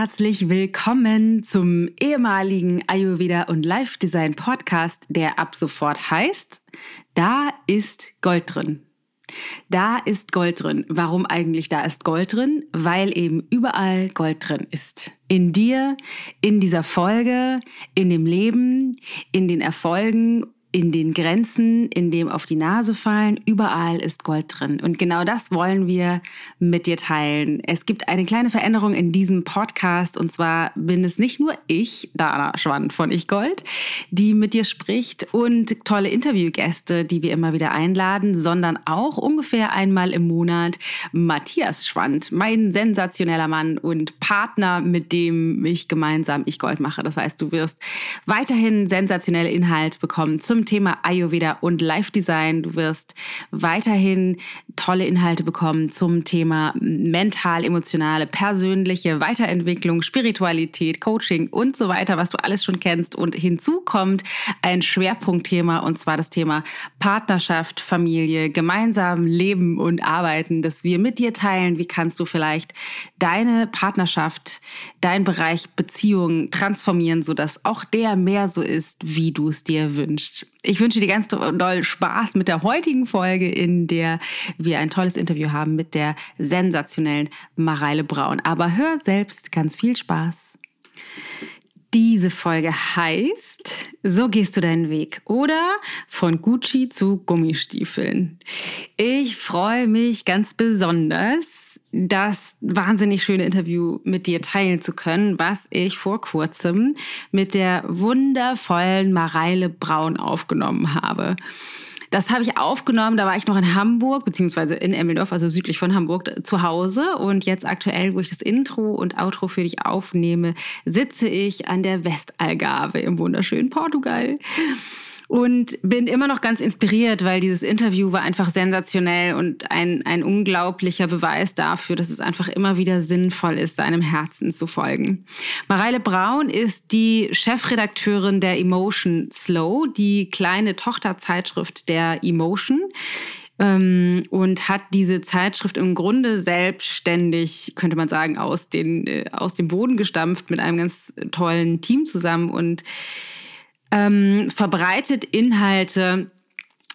Herzlich willkommen zum ehemaligen Ayurveda und Life Design Podcast, der ab sofort heißt, da ist Gold drin. Da ist Gold drin. Warum eigentlich da ist Gold drin? Weil eben überall Gold drin ist. In dir, in dieser Folge, in dem Leben, in den Erfolgen in den Grenzen, in dem auf die Nase fallen, überall ist Gold drin. Und genau das wollen wir mit dir teilen. Es gibt eine kleine Veränderung in diesem Podcast und zwar bin es nicht nur ich, Dana Schwand von Ich Gold, die mit dir spricht und tolle Interviewgäste, die wir immer wieder einladen, sondern auch ungefähr einmal im Monat Matthias Schwand, mein sensationeller Mann und Partner, mit dem ich gemeinsam Ich Gold mache. Das heißt, du wirst weiterhin sensationelle Inhalte bekommen zum Thema Ayurveda und Life Design. Du wirst weiterhin tolle Inhalte bekommen zum Thema mental, emotionale, persönliche Weiterentwicklung, Spiritualität, Coaching und so weiter, was du alles schon kennst. Und hinzu kommt ein Schwerpunktthema und zwar das Thema Partnerschaft, Familie, gemeinsam leben und arbeiten, das wir mit dir teilen. Wie kannst du vielleicht deine Partnerschaft, dein Bereich Beziehung transformieren, sodass auch der mehr so ist, wie du es dir wünschst. Ich wünsche dir ganz doll Spaß mit der heutigen Folge, in der wir ein tolles Interview haben mit der sensationellen Mareile Braun. Aber hör selbst ganz viel Spaß. Diese Folge heißt, so gehst du deinen Weg oder von Gucci zu Gummistiefeln. Ich freue mich ganz besonders, das wahnsinnig schöne Interview mit dir teilen zu können, was ich vor kurzem mit der wundervollen Mareile Braun aufgenommen habe. Das habe ich aufgenommen, da war ich noch in Hamburg, beziehungsweise in Emmeldorf, also südlich von Hamburg, zu Hause. Und jetzt aktuell, wo ich das Intro und Outro für dich aufnehme, sitze ich an der Westalgarve im wunderschönen Portugal und bin immer noch ganz inspiriert, weil dieses Interview war einfach sensationell und ein, ein unglaublicher Beweis dafür, dass es einfach immer wieder sinnvoll ist, seinem Herzen zu folgen. Mareile Braun ist die Chefredakteurin der Emotion Slow, die kleine Tochterzeitschrift der Emotion ähm, und hat diese Zeitschrift im Grunde selbstständig, könnte man sagen, aus, den, äh, aus dem Boden gestampft mit einem ganz tollen Team zusammen und ähm, verbreitet Inhalte,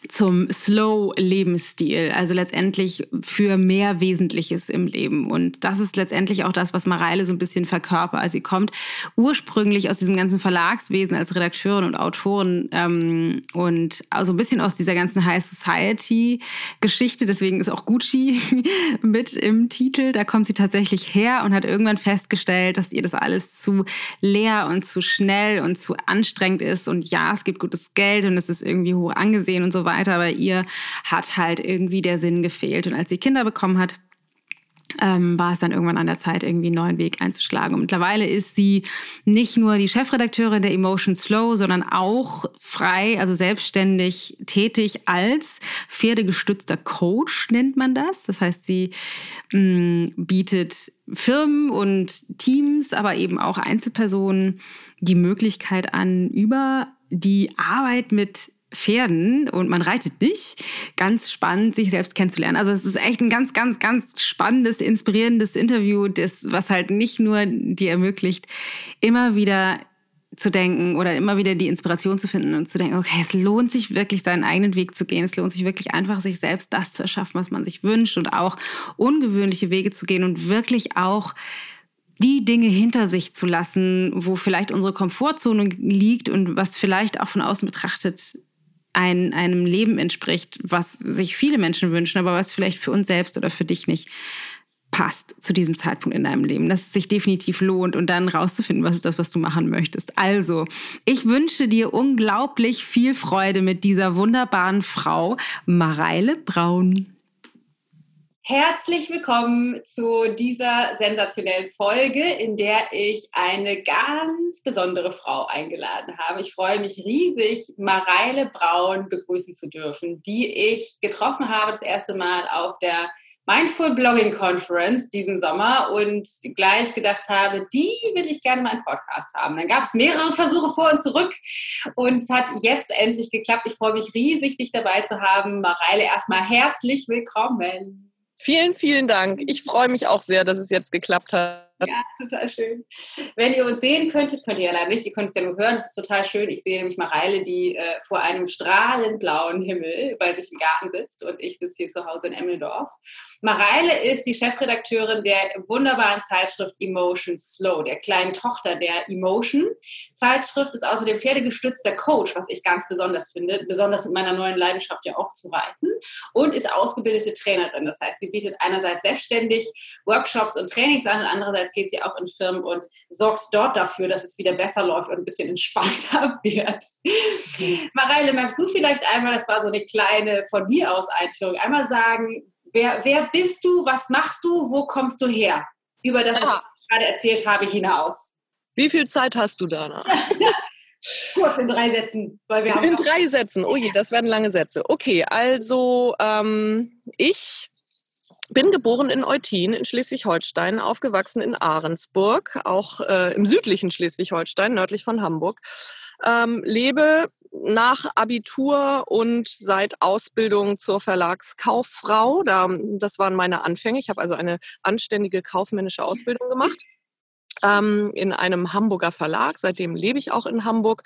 zum Slow-Lebensstil, also letztendlich für mehr Wesentliches im Leben. Und das ist letztendlich auch das, was Mareile so ein bisschen verkörpert. Also sie kommt ursprünglich aus diesem ganzen Verlagswesen als Redakteurin und Autorin ähm, und also ein bisschen aus dieser ganzen High Society-Geschichte. Deswegen ist auch Gucci mit im Titel. Da kommt sie tatsächlich her und hat irgendwann festgestellt, dass ihr das alles zu leer und zu schnell und zu anstrengend ist. Und ja, es gibt gutes Geld und es ist irgendwie hoch angesehen und so weiter weiter, aber ihr hat halt irgendwie der Sinn gefehlt. Und als sie Kinder bekommen hat, ähm, war es dann irgendwann an der Zeit, irgendwie einen neuen Weg einzuschlagen. Und mittlerweile ist sie nicht nur die Chefredakteurin der Emotion Slow, sondern auch frei, also selbstständig tätig als pferdegestützter Coach, nennt man das. Das heißt, sie mh, mm, bietet Firmen und Teams, aber eben auch Einzelpersonen die Möglichkeit an, über die Arbeit mit Pferden und man reitet nicht. Ganz spannend, sich selbst kennenzulernen. Also es ist echt ein ganz, ganz, ganz spannendes, inspirierendes Interview, das, was halt nicht nur dir ermöglicht, immer wieder zu denken oder immer wieder die Inspiration zu finden und zu denken, okay, es lohnt sich wirklich, seinen eigenen Weg zu gehen. Es lohnt sich wirklich einfach, sich selbst das zu erschaffen, was man sich wünscht und auch ungewöhnliche Wege zu gehen und wirklich auch die Dinge hinter sich zu lassen, wo vielleicht unsere Komfortzone liegt und was vielleicht auch von außen betrachtet ein, einem Leben entspricht, was sich viele Menschen wünschen, aber was vielleicht für uns selbst oder für dich nicht passt zu diesem Zeitpunkt in deinem Leben, dass es sich definitiv lohnt und dann rauszufinden, was ist das, was du machen möchtest. Also, ich wünsche dir unglaublich viel Freude mit dieser wunderbaren Frau, Mareile Braun. Herzlich willkommen zu dieser sensationellen Folge, in der ich eine ganz besondere Frau eingeladen habe. Ich freue mich riesig, Mareile Braun begrüßen zu dürfen, die ich getroffen habe das erste Mal auf der Mindful Blogging Conference diesen Sommer und gleich gedacht habe, die will ich gerne mal im Podcast haben. Dann gab es mehrere Versuche vor und zurück und es hat jetzt endlich geklappt. Ich freue mich riesig, dich dabei zu haben. Mareile, erstmal herzlich willkommen. Vielen, vielen Dank. Ich freue mich auch sehr, dass es jetzt geklappt hat. Ja, total schön. Wenn ihr uns sehen könntet, könnt ihr ja leider nicht, ihr könnt es ja nur hören, es ist total schön. Ich sehe nämlich Mareile, die äh, vor einem strahlend blauen Himmel bei sich im Garten sitzt und ich sitze hier zu Hause in Emmeldorf. Mareile ist die Chefredakteurin der wunderbaren Zeitschrift Emotion Slow, der kleinen Tochter der Emotion. Zeitschrift ist außerdem pferdegestützter Coach, was ich ganz besonders finde, besonders mit meiner neuen Leidenschaft ja auch zu reiten und ist ausgebildete Trainerin. Das heißt, sie bietet einerseits selbstständig Workshops und Trainings an und andererseits geht sie auch in Firmen und sorgt dort dafür, dass es wieder besser läuft und ein bisschen entspannter wird. Mareile, magst du vielleicht einmal, das war so eine kleine von mir aus Einführung, einmal sagen, wer, wer bist du, was machst du, wo kommst du her? Über das, was ich gerade erzählt habe, hinaus. Wie viel Zeit hast du danach? Kurz in drei Sätzen. Weil wir haben in drei Sätzen. Oh je, das werden lange Sätze. Okay, also ähm, ich bin geboren in Eutin in Schleswig-Holstein, aufgewachsen in Ahrensburg, auch äh, im südlichen Schleswig-Holstein, nördlich von Hamburg. Ähm, lebe nach Abitur und seit Ausbildung zur Verlagskauffrau. Da, das waren meine Anfänge. Ich habe also eine anständige kaufmännische Ausbildung gemacht ähm, in einem Hamburger Verlag. Seitdem lebe ich auch in Hamburg.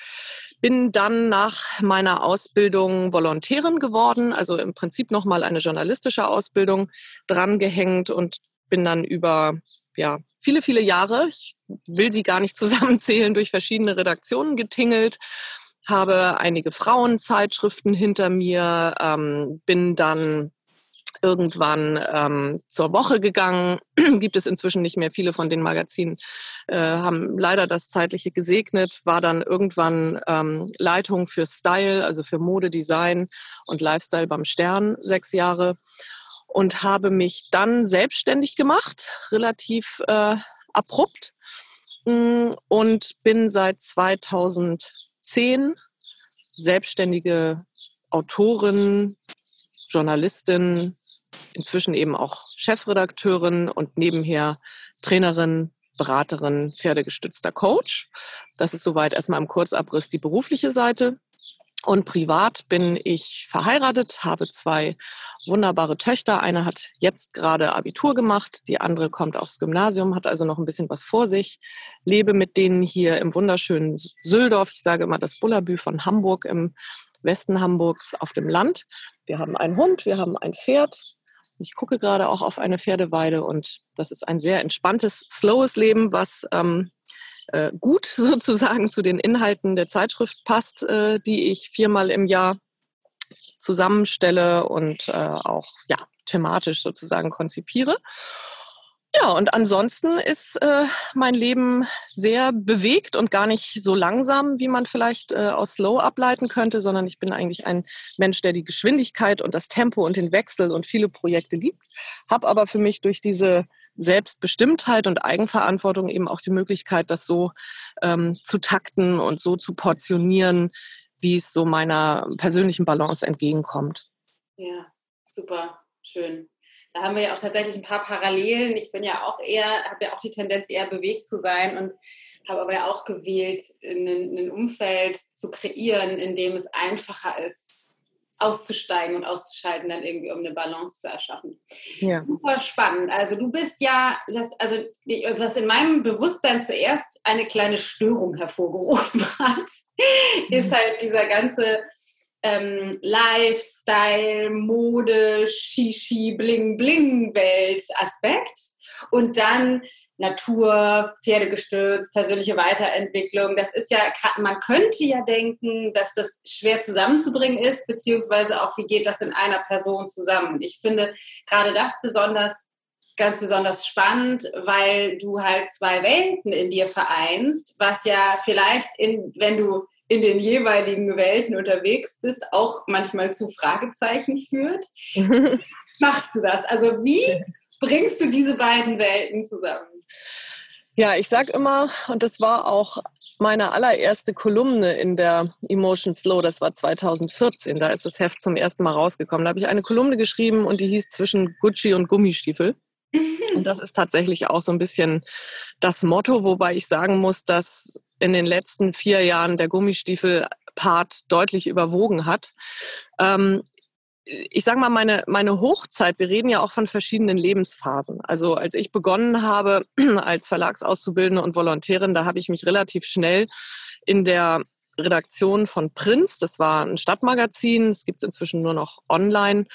Bin dann nach meiner Ausbildung Volontärin geworden, also im Prinzip nochmal eine journalistische Ausbildung drangehängt und bin dann über ja, viele, viele Jahre, ich will sie gar nicht zusammenzählen, durch verschiedene Redaktionen getingelt habe einige Frauenzeitschriften hinter mir, ähm, bin dann irgendwann ähm, zur Woche gegangen. Gibt es inzwischen nicht mehr. Viele von den Magazinen äh, haben leider das Zeitliche gesegnet. War dann irgendwann ähm, Leitung für Style, also für Modedesign und Lifestyle beim Stern, sechs Jahre. Und habe mich dann selbstständig gemacht, relativ äh, abrupt. Mm, und bin seit 2010 selbstständige Autorin, Journalistin, inzwischen eben auch Chefredakteurin und nebenher Trainerin, Beraterin, pferdegestützter Coach. Das ist soweit erstmal im Kurzabriss die berufliche Seite. Und privat bin ich verheiratet, habe zwei wunderbare Töchter. Eine hat jetzt gerade Abitur gemacht, die andere kommt aufs Gymnasium, hat also noch ein bisschen was vor sich. Lebe mit denen hier im wunderschönen Söldorf. Ich sage immer das Bullabü von Hamburg im Westen Hamburgs auf dem Land. Wir haben einen Hund, wir haben ein Pferd, ich gucke gerade auch auf eine Pferdeweide und das ist ein sehr entspanntes, slowes Leben, was ähm, äh, gut sozusagen zu den Inhalten der Zeitschrift passt, äh, die ich viermal im Jahr zusammenstelle und äh, auch ja, thematisch sozusagen konzipiere. Ja, und ansonsten ist äh, mein Leben sehr bewegt und gar nicht so langsam, wie man vielleicht äh, aus Slow ableiten könnte, sondern ich bin eigentlich ein Mensch, der die Geschwindigkeit und das Tempo und den Wechsel und viele Projekte liebt, habe aber für mich durch diese Selbstbestimmtheit und Eigenverantwortung eben auch die Möglichkeit, das so ähm, zu takten und so zu portionieren, wie es so meiner persönlichen Balance entgegenkommt. Ja, super, schön. Da haben wir ja auch tatsächlich ein paar Parallelen. Ich bin ja auch eher, habe ja auch die Tendenz, eher bewegt zu sein und habe aber ja auch gewählt, ein, Umfeld zu kreieren, in dem es einfacher ist, auszusteigen und auszuschalten, dann irgendwie, um eine Balance zu erschaffen. Ja. Super spannend. Also du bist ja, das, also, also was in meinem Bewusstsein zuerst eine kleine Störung hervorgerufen hat, ist mhm. halt dieser ganze ähm, Lifestyle, Mode, Shishi, Bling, Bling Welt Aspekt. Und dann Natur, Pferdegestützt, persönliche Weiterentwicklung. Das ist ja, man könnte ja denken, dass das schwer zusammenzubringen ist, beziehungsweise auch, wie geht das in einer Person zusammen? Ich finde gerade das besonders ganz besonders spannend, weil du halt zwei Welten in dir vereinst, was ja vielleicht, in, wenn du in den jeweiligen Welten unterwegs bist, auch manchmal zu Fragezeichen führt. machst du das? Also wie bringst du diese beiden Welten zusammen? Ja, ich sag immer, und das war auch meine allererste Kolumne in der Emotion Slow, das war 2014, da ist das Heft zum ersten Mal rausgekommen. Da habe ich eine Kolumne geschrieben und die hieß zwischen Gucci und Gummistiefel. Und das ist tatsächlich auch so ein bisschen das Motto, wobei ich sagen muss, dass in den letzten vier Jahren der Gummistiefel-Part deutlich überwogen hat. Ähm, ich sage mal, meine, meine Hochzeit, wir reden ja auch von verschiedenen Lebensphasen. Also als ich begonnen habe als Verlagsauszubildende und Volontärin, da habe ich mich relativ schnell in der Redaktion von Prinz, das war ein Stadtmagazin, es gibt es inzwischen nur noch online,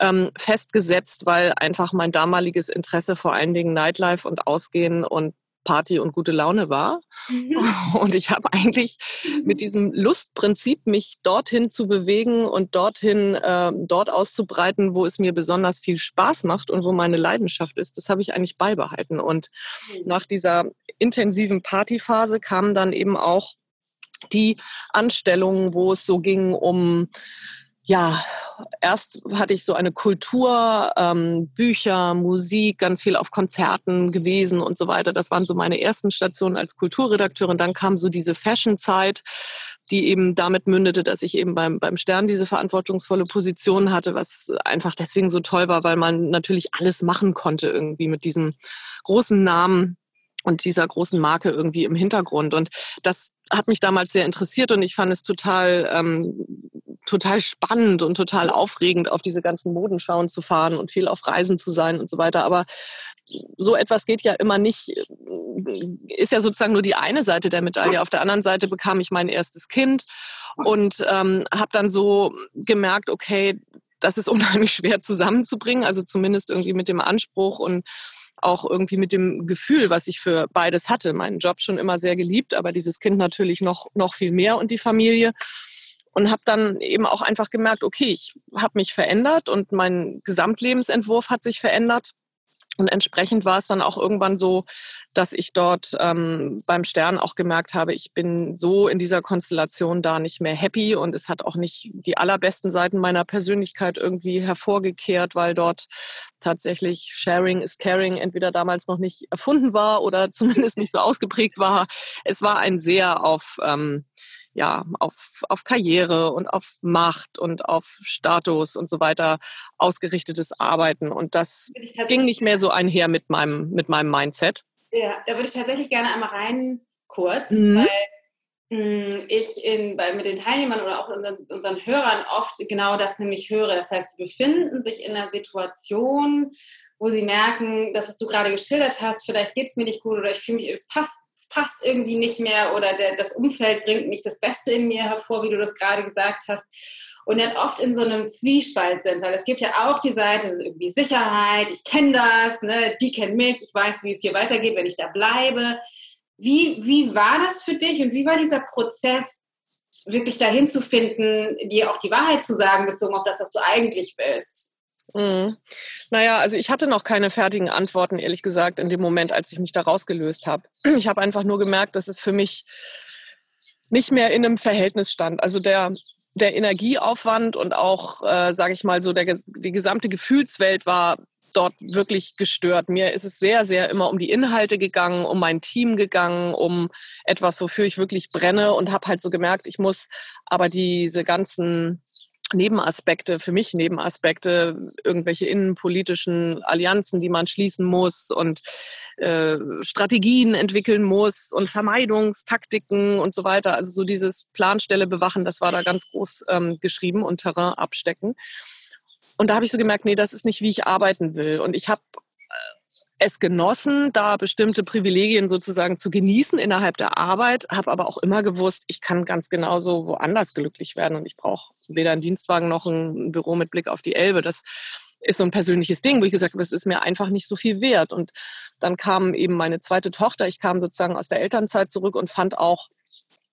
ähm, festgesetzt, weil einfach mein damaliges Interesse vor allen Dingen Nightlife und Ausgehen und Party und gute Laune war. Mhm. Und ich habe eigentlich mit mhm. diesem Lustprinzip, mich dorthin zu bewegen und dorthin, äh, dort auszubreiten, wo es mir besonders viel Spaß macht und wo meine Leidenschaft ist, das habe ich eigentlich beibehalten. Und mhm. nach dieser intensiven Partyphase kamen dann eben auch die Anstellungen, wo es so ging um ja, erst hatte ich so eine Kultur, ähm, Bücher, Musik, ganz viel auf Konzerten gewesen und so weiter. Das waren so meine ersten Stationen als Kulturredakteurin. Dann kam so diese Fashion-Zeit, die eben damit mündete, dass ich eben beim, beim Stern diese verantwortungsvolle Position hatte, was einfach deswegen so toll war, weil man natürlich alles machen konnte irgendwie mit diesem großen Namen und dieser großen Marke irgendwie im Hintergrund. Und das hat mich damals sehr interessiert und ich fand es total, ähm, total spannend und total aufregend, auf diese ganzen Modenschauen zu fahren und viel auf Reisen zu sein und so weiter. Aber so etwas geht ja immer nicht, ist ja sozusagen nur die eine Seite der Medaille. Auf der anderen Seite bekam ich mein erstes Kind und ähm, habe dann so gemerkt, okay, das ist unheimlich schwer zusammenzubringen, also zumindest irgendwie mit dem Anspruch und auch irgendwie mit dem Gefühl, was ich für beides hatte. Meinen Job schon immer sehr geliebt, aber dieses Kind natürlich noch, noch viel mehr und die Familie. Und habe dann eben auch einfach gemerkt, okay, ich habe mich verändert und mein Gesamtlebensentwurf hat sich verändert. Und entsprechend war es dann auch irgendwann so, dass ich dort ähm, beim Stern auch gemerkt habe, ich bin so in dieser Konstellation da nicht mehr happy und es hat auch nicht die allerbesten Seiten meiner Persönlichkeit irgendwie hervorgekehrt, weil dort tatsächlich Sharing is Caring entweder damals noch nicht erfunden war oder zumindest nicht so ausgeprägt war. Es war ein sehr auf ähm, ja, auf, auf Karriere und auf Macht und auf Status und so weiter ausgerichtetes Arbeiten. Und das ging nicht mehr so einher mit meinem, mit meinem Mindset. Ja, da würde ich tatsächlich gerne einmal rein kurz, mhm. weil hm, ich in, bei, mit den Teilnehmern oder auch unseren, unseren Hörern oft genau das nämlich höre. Das heißt, sie befinden sich in einer Situation, wo sie merken, das, was du gerade geschildert hast, vielleicht geht es mir nicht gut oder ich fühle mich, es passt passt irgendwie nicht mehr oder der, das Umfeld bringt nicht das Beste in mir hervor, wie du das gerade gesagt hast. Und dann oft in so einem Zwiespalt sind, weil es gibt ja auch die Seite, ist irgendwie Sicherheit, ich kenne das, ne, die kennen mich, ich weiß, wie es hier weitergeht, wenn ich da bleibe. Wie, wie war das für dich und wie war dieser Prozess, wirklich dahin zu finden, dir auch die Wahrheit zu sagen, bezogen auf das, was du eigentlich willst? Mhm. Naja, also ich hatte noch keine fertigen Antworten, ehrlich gesagt, in dem Moment, als ich mich da rausgelöst habe. Ich habe einfach nur gemerkt, dass es für mich nicht mehr in einem Verhältnis stand. Also der, der Energieaufwand und auch, äh, sage ich mal so, der, die gesamte Gefühlswelt war dort wirklich gestört. Mir ist es sehr, sehr immer um die Inhalte gegangen, um mein Team gegangen, um etwas, wofür ich wirklich brenne und habe halt so gemerkt, ich muss aber diese ganzen Nebenaspekte, für mich Nebenaspekte, irgendwelche innenpolitischen Allianzen, die man schließen muss und äh, Strategien entwickeln muss und Vermeidungstaktiken und so weiter. Also so dieses Planstelle bewachen, das war da ganz groß ähm, geschrieben und Terrain abstecken. Und da habe ich so gemerkt, nee, das ist nicht, wie ich arbeiten will. Und ich habe es genossen, da bestimmte Privilegien sozusagen zu genießen innerhalb der Arbeit, habe aber auch immer gewusst, ich kann ganz genauso woanders glücklich werden und ich brauche weder einen Dienstwagen noch ein Büro mit Blick auf die Elbe. Das ist so ein persönliches Ding, wo ich gesagt habe, es ist mir einfach nicht so viel wert. Und dann kam eben meine zweite Tochter. Ich kam sozusagen aus der Elternzeit zurück und fand auch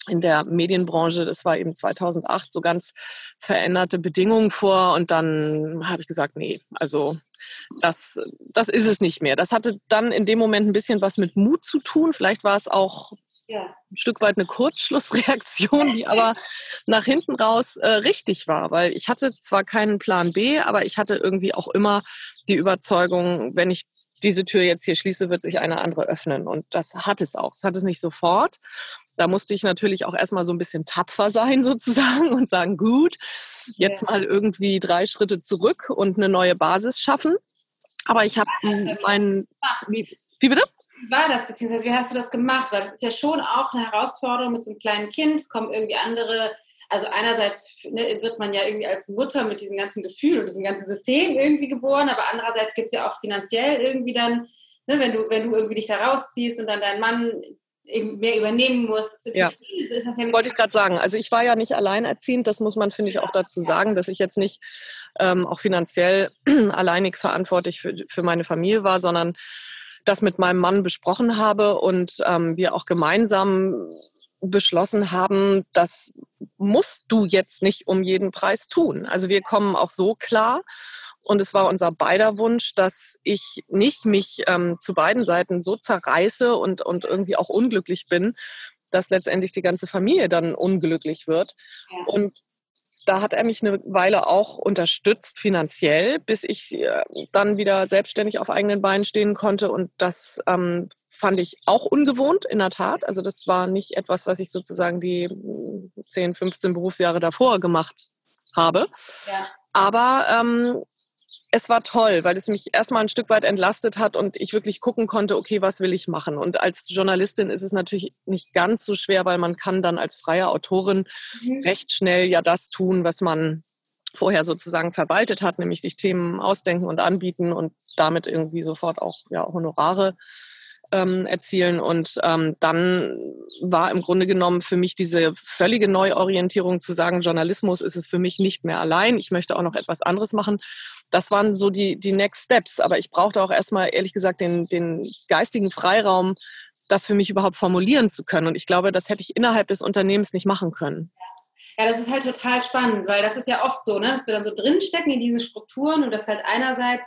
in der Medienbranche, das war eben 2008, so ganz veränderte Bedingungen vor. Und dann habe ich gesagt, nee, also das, das ist es nicht mehr. Das hatte dann in dem Moment ein bisschen was mit Mut zu tun. Vielleicht war es auch ja. ein Stück weit eine Kurzschlussreaktion, die aber nach hinten raus äh, richtig war, weil ich hatte zwar keinen Plan B, aber ich hatte irgendwie auch immer die Überzeugung, wenn ich diese Tür jetzt hier schließe, wird sich eine andere öffnen. Und das hat es auch. Es hat es nicht sofort. Da musste ich natürlich auch erstmal so ein bisschen tapfer sein sozusagen und sagen, gut, jetzt ja. mal irgendwie drei Schritte zurück und eine neue Basis schaffen. Aber ich habe meinen... Wie, wie bitte? Wie war das, beziehungsweise wie hast du das gemacht? Weil das ist ja schon auch eine Herausforderung mit so einem kleinen Kind. Es kommen irgendwie andere also einerseits ne, wird man ja irgendwie als Mutter mit diesem ganzen Gefühl und diesem ganzen System irgendwie geboren, aber andererseits gibt es ja auch finanziell irgendwie dann, ne, wenn, du, wenn du irgendwie dich da rausziehst und dann dein Mann mehr übernehmen muss. Ja. Ist das ja Wollte ich gerade sagen. Also ich war ja nicht alleinerziehend, das muss man, finde ich, auch dazu sagen, dass ich jetzt nicht ähm, auch finanziell alleinig verantwortlich für, für meine Familie war, sondern das mit meinem Mann besprochen habe und ähm, wir auch gemeinsam beschlossen haben, das musst du jetzt nicht um jeden Preis tun. Also wir kommen auch so klar. Und es war unser beider Wunsch, dass ich nicht mich ähm, zu beiden Seiten so zerreiße und, und irgendwie auch unglücklich bin, dass letztendlich die ganze Familie dann unglücklich wird. Ja. Und da hat er mich eine Weile auch unterstützt finanziell, bis ich äh, dann wieder selbstständig auf eigenen Beinen stehen konnte. Und das ähm, fand ich auch ungewohnt, in der Tat. Also das war nicht etwas, was ich sozusagen die 10, hm, 15 Berufsjahre davor gemacht habe. Ja. Aber ähm, es war toll, weil es mich erstmal ein Stück weit entlastet hat und ich wirklich gucken konnte, okay, was will ich machen? Und als Journalistin ist es natürlich nicht ganz so schwer, weil man kann dann als freie Autorin mhm. recht schnell ja das tun, was man vorher sozusagen verwaltet hat, nämlich sich Themen ausdenken und anbieten und damit irgendwie sofort auch ja, Honorare ähm, erzielen. Und ähm, dann war im Grunde genommen für mich diese völlige Neuorientierung zu sagen, Journalismus ist es für mich nicht mehr allein. Ich möchte auch noch etwas anderes machen. Das waren so die, die Next Steps. Aber ich brauchte auch erstmal, ehrlich gesagt, den, den geistigen Freiraum, das für mich überhaupt formulieren zu können. Und ich glaube, das hätte ich innerhalb des Unternehmens nicht machen können. Ja, das ist halt total spannend, weil das ist ja oft so, ne, dass wir dann so drinstecken in diesen Strukturen und das halt einerseits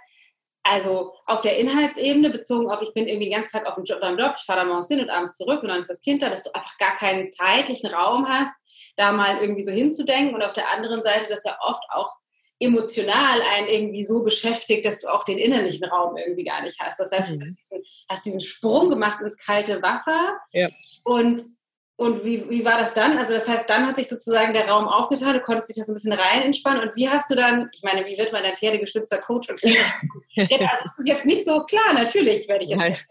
also auf der Inhaltsebene bezogen auf, ich bin irgendwie den ganzen Tag auf dem Job, beim Job, ich fahre da morgens hin und abends zurück und dann ist das Kind da, dass du einfach gar keinen zeitlichen Raum hast, da mal irgendwie so hinzudenken. Und auf der anderen Seite, dass ja oft auch emotional einen irgendwie so beschäftigt, dass du auch den innerlichen Raum irgendwie gar nicht hast. Das heißt, du mhm. hast diesen, Sprung gemacht ins kalte Wasser ja. und und wie, wie war das dann? Also das heißt, dann hat sich sozusagen der Raum aufgetan, du konntest dich das ein bisschen rein entspannen. Und wie hast du dann, ich meine, wie wird man ein pferdegestützter Coach und Trainer? also es ist jetzt nicht so klar, natürlich werde ich jetzt Nein.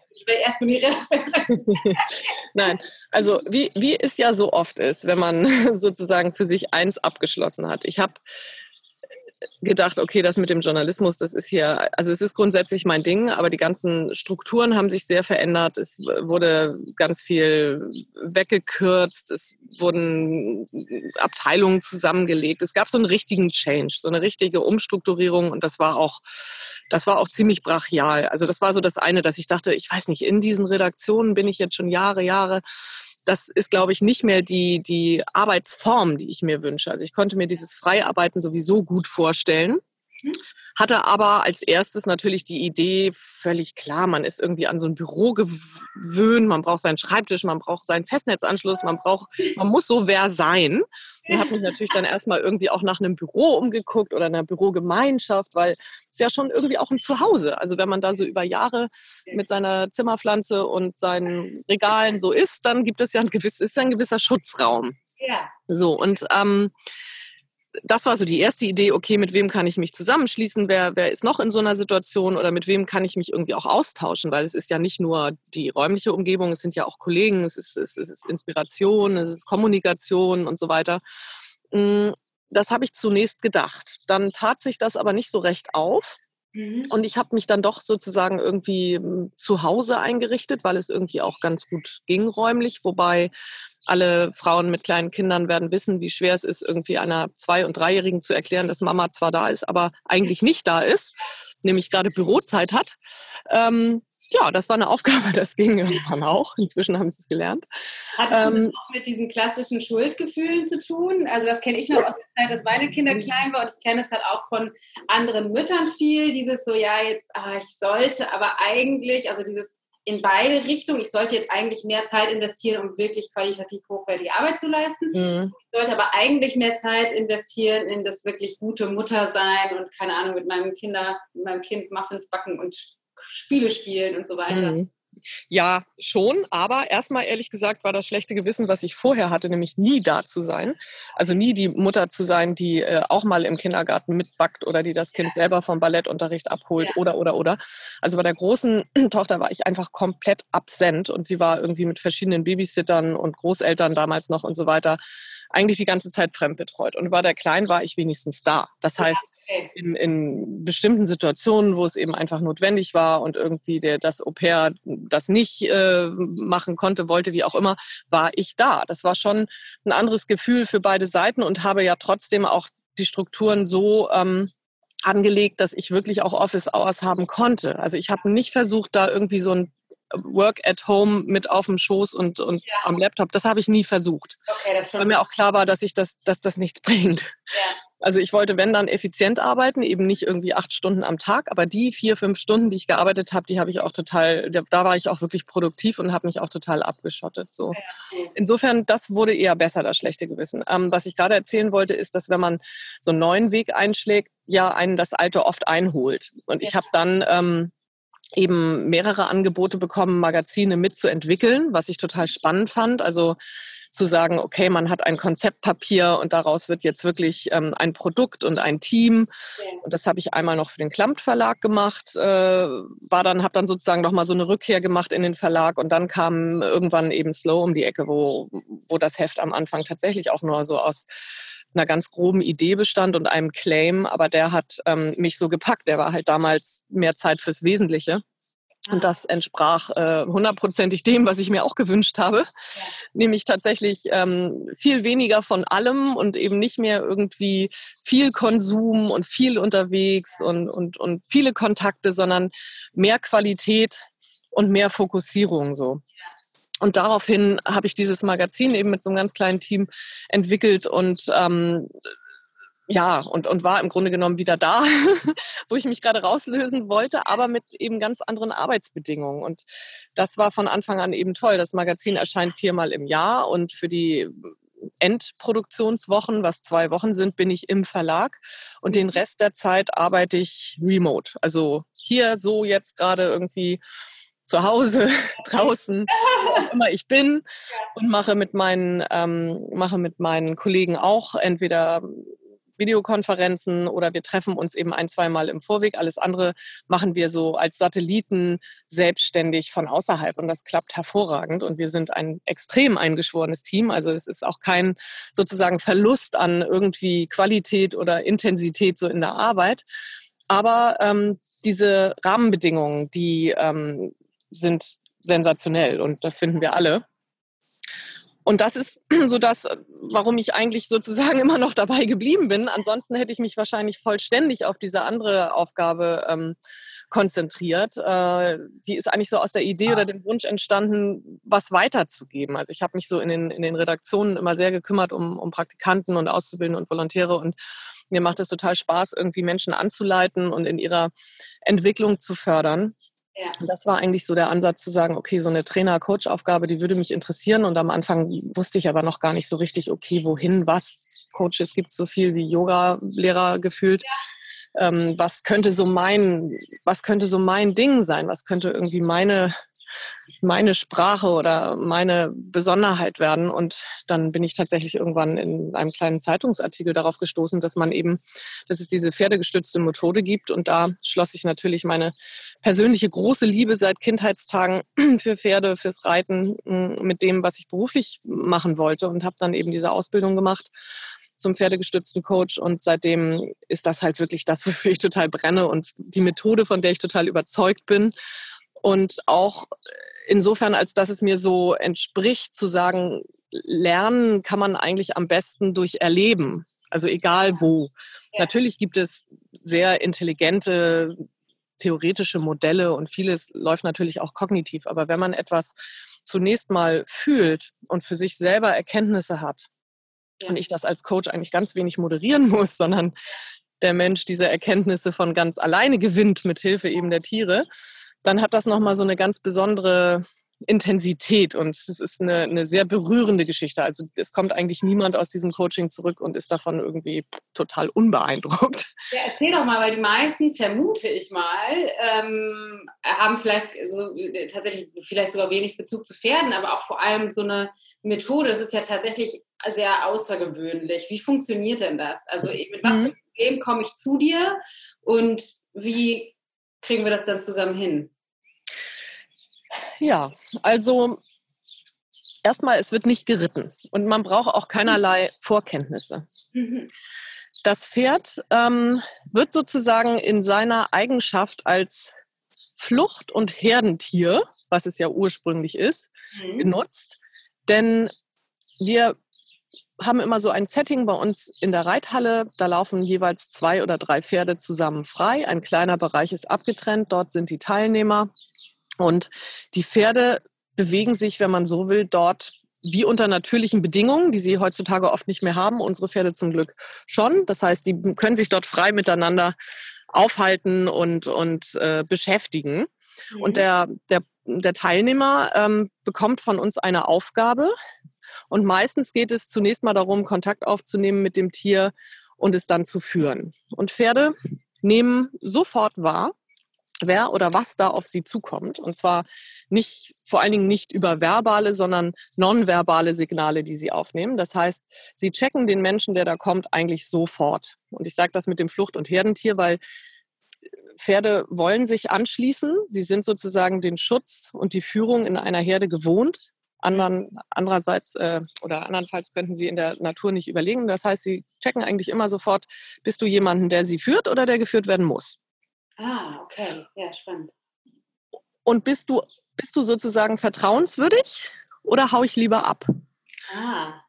Nein, also wie, wie es ja so oft ist, wenn man sozusagen für sich eins abgeschlossen hat. Ich habe gedacht, okay, das mit dem Journalismus, das ist hier, also es ist grundsätzlich mein Ding, aber die ganzen Strukturen haben sich sehr verändert. Es wurde ganz viel weggekürzt, es wurden Abteilungen zusammengelegt. Es gab so einen richtigen Change, so eine richtige Umstrukturierung und das war auch, das war auch ziemlich brachial. Also das war so das eine, dass ich dachte, ich weiß nicht, in diesen Redaktionen bin ich jetzt schon Jahre, Jahre das ist, glaube ich, nicht mehr die, die Arbeitsform, die ich mir wünsche. Also ich konnte mir dieses Freiarbeiten sowieso gut vorstellen. Mhm hatte aber als erstes natürlich die Idee, völlig klar, man ist irgendwie an so ein Büro gewöhnt, man braucht seinen Schreibtisch, man braucht seinen Festnetzanschluss, man braucht, man muss so wer sein. Und habe mich natürlich dann erstmal irgendwie auch nach einem Büro umgeguckt oder einer Bürogemeinschaft, weil es ja schon irgendwie auch ein Zuhause. Also wenn man da so über Jahre mit seiner Zimmerpflanze und seinen Regalen so ist, dann gibt es ja ein gewiss, ist ja ein gewisser Schutzraum. Ja. So, und ähm, das war so die erste Idee, okay, mit wem kann ich mich zusammenschließen, wer, wer ist noch in so einer Situation oder mit wem kann ich mich irgendwie auch austauschen, weil es ist ja nicht nur die räumliche Umgebung, es sind ja auch Kollegen, es ist, es ist Inspiration, es ist Kommunikation und so weiter. Mm, das habe ich zunächst gedacht. Dann tat sich das aber nicht so recht auf. Mhm. Und ich habe mich dann doch sozusagen irgendwie hm, zu Hause eingerichtet, weil es irgendwie auch ganz gut ging räumlich. Wobei alle Frauen mit kleinen Kindern werden wissen, wie schwer es ist, irgendwie einer Zwei- und Dreijährigen zu erklären, dass Mama zwar da ist, aber eigentlich nicht da ist, nämlich gerade Bürozeit hat. Ähm, ja, das war eine Aufgabe, das ging irgendwann auch. Inzwischen haben sie es gelernt. Hat es ähm, auch mit diesen klassischen Schuldgefühlen zu tun? Also das kenne ich noch aus der Zeit, dass meine Kinder mhm. klein waren und ich kenne es halt auch von anderen Müttern viel, dieses so, ja, jetzt, ah, ich sollte, aber eigentlich, also dieses in beide Richtungen. Ich sollte jetzt eigentlich mehr Zeit investieren, um wirklich qualitativ hochwertige Arbeit zu leisten. Mhm. Ich sollte aber eigentlich mehr Zeit investieren in das wirklich gute Muttersein und keine Ahnung, mit meinem Kinder, mit meinem Kind Muffins backen und Spiele spielen und so weiter. Mhm. Ja, schon, aber erstmal ehrlich gesagt war das schlechte Gewissen, was ich vorher hatte, nämlich nie da zu sein. Also nie die Mutter zu sein, die äh, auch mal im Kindergarten mitbackt oder die das Kind selber vom Ballettunterricht abholt ja. oder oder oder. Also bei der großen Tochter war ich einfach komplett absent und sie war irgendwie mit verschiedenen Babysittern und Großeltern damals noch und so weiter eigentlich die ganze Zeit fremdbetreut. Und bei der Kleinen war ich wenigstens da. Das heißt, in, in bestimmten Situationen, wo es eben einfach notwendig war und irgendwie der, das Au pair das nicht äh, machen konnte, wollte, wie auch immer, war ich da. Das war schon ein anderes Gefühl für beide Seiten und habe ja trotzdem auch die Strukturen so ähm, angelegt, dass ich wirklich auch Office Hours haben konnte. Also ich habe nicht versucht, da irgendwie so ein Work at Home mit auf dem Schoß und, und ja. am Laptop. Das habe ich nie versucht. Okay, weil mir auch klar war, dass ich das, dass das nichts bringt. Ja. Also ich wollte, wenn dann effizient arbeiten, eben nicht irgendwie acht Stunden am Tag, aber die vier, fünf Stunden, die ich gearbeitet habe, die habe ich auch total, da war ich auch wirklich produktiv und habe mich auch total abgeschottet. So. Insofern, das wurde eher besser, das schlechte Gewissen. Ähm, was ich gerade erzählen wollte, ist, dass wenn man so einen neuen Weg einschlägt, ja einen das Alte oft einholt. Und ich habe dann ähm, eben mehrere Angebote bekommen, Magazine mitzuentwickeln, was ich total spannend fand. Also zu sagen, okay, man hat ein Konzeptpapier und daraus wird jetzt wirklich ähm, ein Produkt und ein Team. Und das habe ich einmal noch für den Klammt Verlag gemacht, äh, war dann, habe dann sozusagen noch mal so eine Rückkehr gemacht in den Verlag und dann kam irgendwann eben Slow um die Ecke, wo, wo das Heft am Anfang tatsächlich auch nur so aus einer ganz groben Idee bestand und einem Claim, aber der hat ähm, mich so gepackt. Der war halt damals mehr Zeit fürs Wesentliche. Und das entsprach äh, hundertprozentig dem, was ich mir auch gewünscht habe. Ja. Nämlich tatsächlich ähm, viel weniger von allem und eben nicht mehr irgendwie viel Konsum und viel unterwegs und, und, und viele Kontakte, sondern mehr Qualität und mehr Fokussierung so. Und daraufhin habe ich dieses Magazin eben mit so einem ganz kleinen Team entwickelt und ähm, ja, und, und war im Grunde genommen wieder da, wo ich mich gerade rauslösen wollte, aber mit eben ganz anderen Arbeitsbedingungen. Und das war von Anfang an eben toll. Das Magazin erscheint viermal im Jahr und für die Endproduktionswochen, was zwei Wochen sind, bin ich im Verlag und den Rest der Zeit arbeite ich remote. Also hier so jetzt gerade irgendwie zu Hause, draußen, wo immer ich bin und mache mit meinen, ähm, mache mit meinen Kollegen auch entweder Videokonferenzen oder wir treffen uns eben ein, zweimal im Vorweg. Alles andere machen wir so als Satelliten selbstständig von außerhalb und das klappt hervorragend und wir sind ein extrem eingeschworenes Team. Also es ist auch kein sozusagen Verlust an irgendwie Qualität oder Intensität so in der Arbeit. Aber ähm, diese Rahmenbedingungen, die ähm, sind sensationell und das finden wir alle. Und das ist so das, warum ich eigentlich sozusagen immer noch dabei geblieben bin. Ansonsten hätte ich mich wahrscheinlich vollständig auf diese andere Aufgabe ähm, konzentriert. Äh, die ist eigentlich so aus der Idee oder dem Wunsch entstanden, was weiterzugeben. Also ich habe mich so in den, in den Redaktionen immer sehr gekümmert um, um Praktikanten und Auszubildende und Volontäre und mir macht es total Spaß, irgendwie Menschen anzuleiten und in ihrer Entwicklung zu fördern. Ja. Das war eigentlich so der Ansatz zu sagen, okay, so eine Trainer-Coach-Aufgabe, die würde mich interessieren. Und am Anfang wusste ich aber noch gar nicht so richtig, okay, wohin, was. Coaches gibt so viel wie Yoga-Lehrer gefühlt. Ja. Ähm, was könnte so mein, was könnte so mein Ding sein? Was könnte irgendwie meine meine Sprache oder meine Besonderheit werden. Und dann bin ich tatsächlich irgendwann in einem kleinen Zeitungsartikel darauf gestoßen, dass man eben, dass es diese pferdegestützte Methode gibt. Und da schloss ich natürlich meine persönliche große Liebe seit Kindheitstagen für Pferde, fürs Reiten mit dem, was ich beruflich machen wollte und habe dann eben diese Ausbildung gemacht zum pferdegestützten Coach und seitdem ist das halt wirklich das, wofür ich total brenne und die Methode, von der ich total überzeugt bin und auch insofern, als dass es mir so entspricht, zu sagen, lernen kann man eigentlich am besten durch Erleben. Also egal wo. Ja. Natürlich gibt es sehr intelligente theoretische Modelle und vieles läuft natürlich auch kognitiv. Aber wenn man etwas zunächst mal fühlt und für sich selber Erkenntnisse hat, ja. und ich das als Coach eigentlich ganz wenig moderieren muss, sondern der Mensch diese Erkenntnisse von ganz alleine gewinnt mit Hilfe eben der Tiere, dann hat das nochmal so eine ganz besondere Intensität und es ist eine, eine sehr berührende Geschichte. Also es kommt eigentlich niemand aus diesem Coaching zurück und ist davon irgendwie total unbeeindruckt. Ja, erzähl doch mal, weil die meisten, vermute ich mal, ähm, haben vielleicht so, tatsächlich vielleicht sogar wenig Bezug zu Pferden, aber auch vor allem so eine Methode, das ist ja tatsächlich sehr außergewöhnlich. Wie funktioniert denn das? Also mit was für einem mhm. Problem komme ich zu dir und wie kriegen wir das dann zusammen hin? Ja, also erstmal, es wird nicht geritten und man braucht auch keinerlei Vorkenntnisse. Mhm. Das Pferd ähm, wird sozusagen in seiner Eigenschaft als Flucht- und Herdentier, was es ja ursprünglich ist, mhm. genutzt. Denn wir haben immer so ein Setting bei uns in der Reithalle. Da laufen jeweils zwei oder drei Pferde zusammen frei. Ein kleiner Bereich ist abgetrennt. Dort sind die Teilnehmer. Und die Pferde bewegen sich, wenn man so will, dort wie unter natürlichen Bedingungen, die sie heutzutage oft nicht mehr haben. Unsere Pferde zum Glück schon. Das heißt, die können sich dort frei miteinander aufhalten und, und äh, beschäftigen. Mhm. Und der, der, der Teilnehmer ähm, bekommt von uns eine Aufgabe. Und meistens geht es zunächst mal darum, Kontakt aufzunehmen mit dem Tier und es dann zu führen. Und Pferde nehmen sofort wahr, wer oder was da auf sie zukommt. Und zwar nicht, vor allen Dingen nicht über verbale, sondern nonverbale Signale, die sie aufnehmen. Das heißt, sie checken den Menschen, der da kommt, eigentlich sofort. Und ich sage das mit dem Flucht- und Herdentier, weil Pferde wollen sich anschließen. Sie sind sozusagen den Schutz und die Führung in einer Herde gewohnt. Andern, andererseits äh, oder andernfalls könnten sie in der Natur nicht überlegen. Das heißt, sie checken eigentlich immer sofort, bist du jemanden, der sie führt oder der geführt werden muss. Ah, okay. Ja, spannend. Und bist du, bist du sozusagen vertrauenswürdig oder haue ich lieber ab? Ah.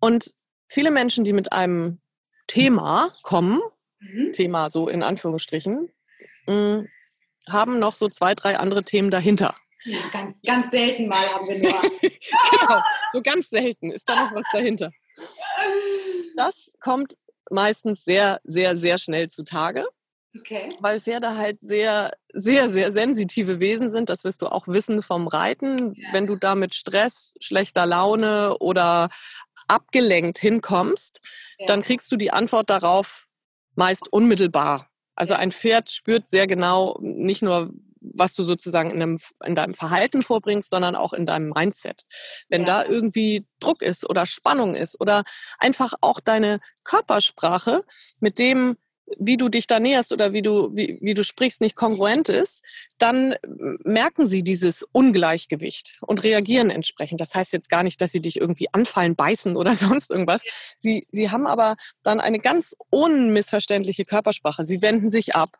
Und viele Menschen, die mit einem Thema kommen, mhm. Thema so in Anführungsstrichen, mh, mm, haben noch so zwei, drei andere Themen dahinter. Ja, ganz, ganz selten mal haben wir nur. genau, so ganz selten ist da noch was dahinter. Das kommt meistens sehr, sehr, sehr schnell zutage. Okay. Weil Pferde halt sehr, sehr, sehr sensitive Wesen sind. Das wirst du auch wissen vom Reiten. Ja. Wenn du da mit Stress, schlechter Laune oder abgelenkt hinkommst, ja. dann kriegst du die Antwort darauf meist unmittelbar. Also ein Pferd spürt sehr genau nicht nur, was du sozusagen in, einem, in deinem Verhalten vorbringst, sondern auch in deinem Mindset. Wenn ja. da irgendwie Druck ist oder Spannung ist oder einfach auch deine Körpersprache mit dem, wie du dich da näherst oder wie du, wie, wie du sprichst, nicht kongruent ist, dann merken sie dieses Ungleichgewicht und reagieren entsprechend. Das heißt jetzt gar nicht, dass sie dich irgendwie anfallen, beißen oder sonst irgendwas. Sie, sie haben aber dann eine ganz unmissverständliche Körpersprache. Sie wenden sich ab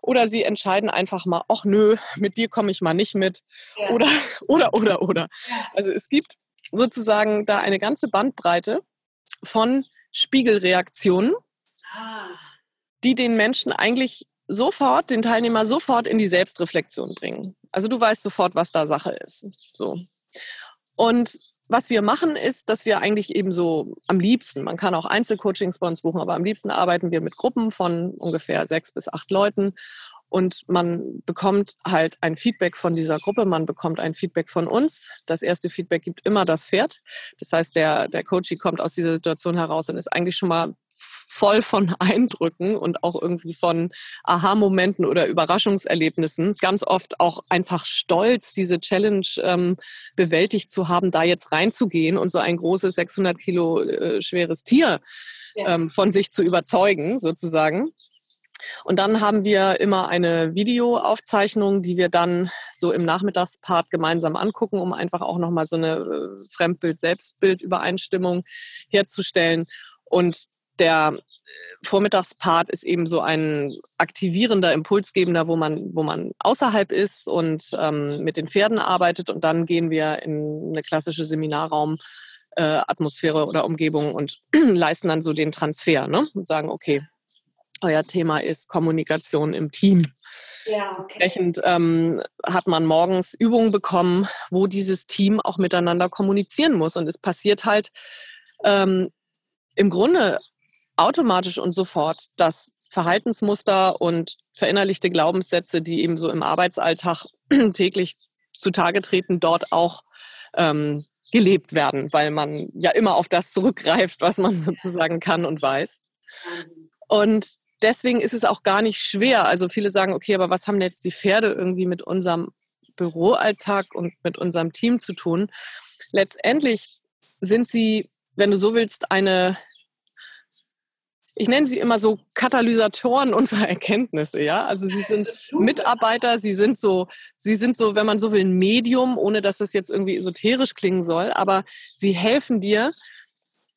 oder sie entscheiden einfach mal, ach nö, mit dir komme ich mal nicht mit ja. oder, oder, oder, oder. Also es gibt sozusagen da eine ganze Bandbreite von Spiegelreaktionen. Ah die den Menschen eigentlich sofort, den Teilnehmer sofort in die Selbstreflexion bringen. Also du weißt sofort, was da Sache ist. So. Und was wir machen, ist, dass wir eigentlich eben so am liebsten, man kann auch Einzelcoachings bei uns buchen, aber am liebsten arbeiten wir mit Gruppen von ungefähr sechs bis acht Leuten und man bekommt halt ein Feedback von dieser Gruppe, man bekommt ein Feedback von uns. Das erste Feedback gibt immer das Pferd. Das heißt, der, der Coachie kommt aus dieser Situation heraus und ist eigentlich schon mal voll von Eindrücken und auch irgendwie von Aha-Momenten oder Überraschungserlebnissen. Ganz oft auch einfach stolz, diese Challenge ähm, bewältigt zu haben, da jetzt reinzugehen und so ein großes 600 Kilo äh, schweres Tier ja. ähm, von sich zu überzeugen, sozusagen. Und dann haben wir immer eine Videoaufzeichnung, die wir dann so im Nachmittagspart gemeinsam angucken, um einfach auch nochmal so eine äh, Fremdbild-Selbstbild-Übereinstimmung herzustellen. Und der äh, Vormittagspart ist eben so ein aktivierender, impulsgebender, wo man, wo man außerhalb ist und ähm, mit den Pferden arbeitet. Und dann gehen wir in eine klassische Seminarraum. Äh, Atmosphäre oder Umgebung und leisten dann so den Transfer ne? und sagen, okay, euer Thema ist Kommunikation im Team. Ja, okay. Entsprechend ähm, hat man morgens Übungen bekommen, wo dieses Team auch miteinander kommunizieren muss. Und es passiert halt ähm, im Grunde automatisch und sofort, dass Verhaltensmuster und verinnerlichte Glaubenssätze, die eben so im Arbeitsalltag täglich zutage treten, dort auch ähm, gelebt werden, weil man ja immer auf das zurückgreift, was man sozusagen kann und weiß. Und deswegen ist es auch gar nicht schwer. Also viele sagen, okay, aber was haben jetzt die Pferde irgendwie mit unserem Büroalltag und mit unserem Team zu tun? Letztendlich sind sie, wenn du so willst, eine ich nenne sie immer so Katalysatoren unserer Erkenntnisse, ja. Also sie sind Mitarbeiter, sie sind so, sie sind so, wenn man so will, ein Medium, ohne dass das jetzt irgendwie esoterisch klingen soll, aber sie helfen dir,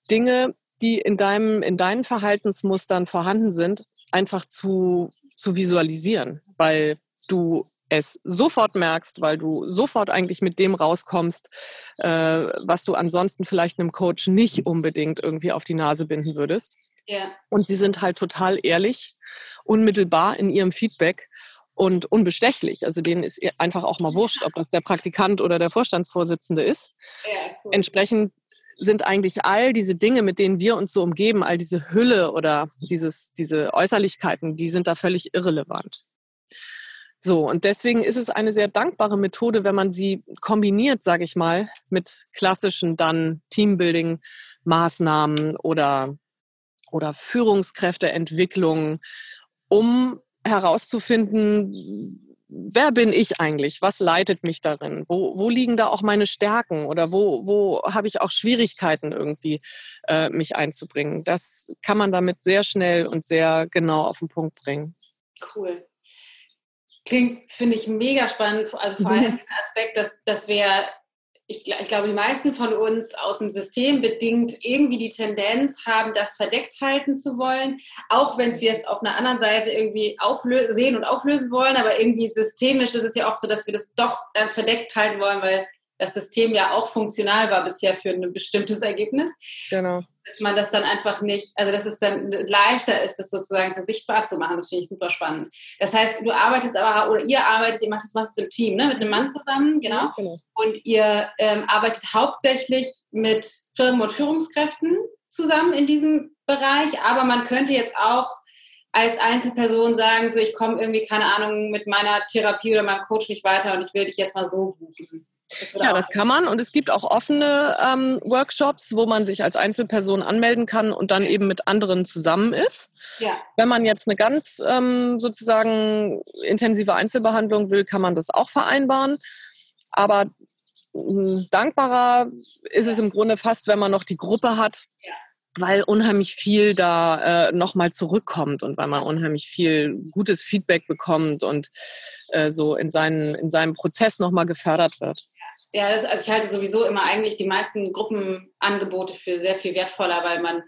Dinge, die in deinem, in deinen Verhaltensmustern vorhanden sind, einfach zu, zu visualisieren, weil du es sofort merkst, weil du sofort eigentlich mit dem rauskommst, äh, was du ansonsten vielleicht einem Coach nicht unbedingt irgendwie auf die Nase binden würdest. Ja. Und sie sind halt total ehrlich, unmittelbar in ihrem Feedback und unbestechlich. Also denen ist einfach auch mal wurscht, ob das der Praktikant oder der Vorstandsvorsitzende ist. Ja, cool. Entsprechend sind eigentlich all diese Dinge, mit denen wir uns so umgeben, all diese Hülle oder dieses, diese Äußerlichkeiten, die sind da völlig irrelevant. So, und deswegen ist es eine sehr dankbare Methode, wenn man sie kombiniert, sage ich mal, mit klassischen dann Teambuilding-Maßnahmen oder oder Führungskräfteentwicklung, um herauszufinden, wer bin ich eigentlich? Was leitet mich darin? Wo, wo liegen da auch meine Stärken oder wo, wo habe ich auch Schwierigkeiten irgendwie, äh, mich einzubringen? Das kann man damit sehr schnell und sehr genau auf den Punkt bringen. Cool. Klingt, finde ich, mega spannend. Also vor allem dieser Aspekt, dass, dass wir ich, ich, glaube, die meisten von uns aus dem System bedingt irgendwie die Tendenz haben, das verdeckt halten zu wollen, auch wenn wir es auf einer anderen Seite irgendwie sehen und auflösen wollen, aber irgendwie systemisch ist es ja auch so, dass wir das doch dann verdeckt halten wollen, weil das System ja auch funktional war bisher für ein bestimmtes Ergebnis. Genau. Dass man das dann einfach nicht, also dass es dann leichter ist, das sozusagen so sichtbar zu machen. Das finde ich super spannend. Das heißt, du arbeitest aber, oder ihr arbeitet, ihr macht das was im Team, ne? mit einem Mann zusammen, genau. genau. Und ihr ähm, arbeitet hauptsächlich mit Firmen und Führungskräften zusammen in diesem Bereich, aber man könnte jetzt auch als Einzelperson sagen, so ich komme irgendwie, keine Ahnung, mit meiner Therapie oder meinem Coach nicht weiter und ich will dich jetzt mal so buchen. Das ja, das kann man. Und es gibt auch offene ähm, Workshops, wo man sich als Einzelperson anmelden kann und dann eben mit anderen zusammen ist. Ja. Wenn man jetzt eine ganz ähm, sozusagen intensive Einzelbehandlung will, kann man das auch vereinbaren. Aber mh, dankbarer ist ja. es im Grunde fast, wenn man noch die Gruppe hat. Ja weil unheimlich viel da äh, nochmal zurückkommt und weil man unheimlich viel gutes Feedback bekommt und äh, so in, seinen, in seinem Prozess nochmal gefördert wird. Ja, das, also ich halte sowieso immer eigentlich die meisten Gruppenangebote für sehr viel wertvoller, weil man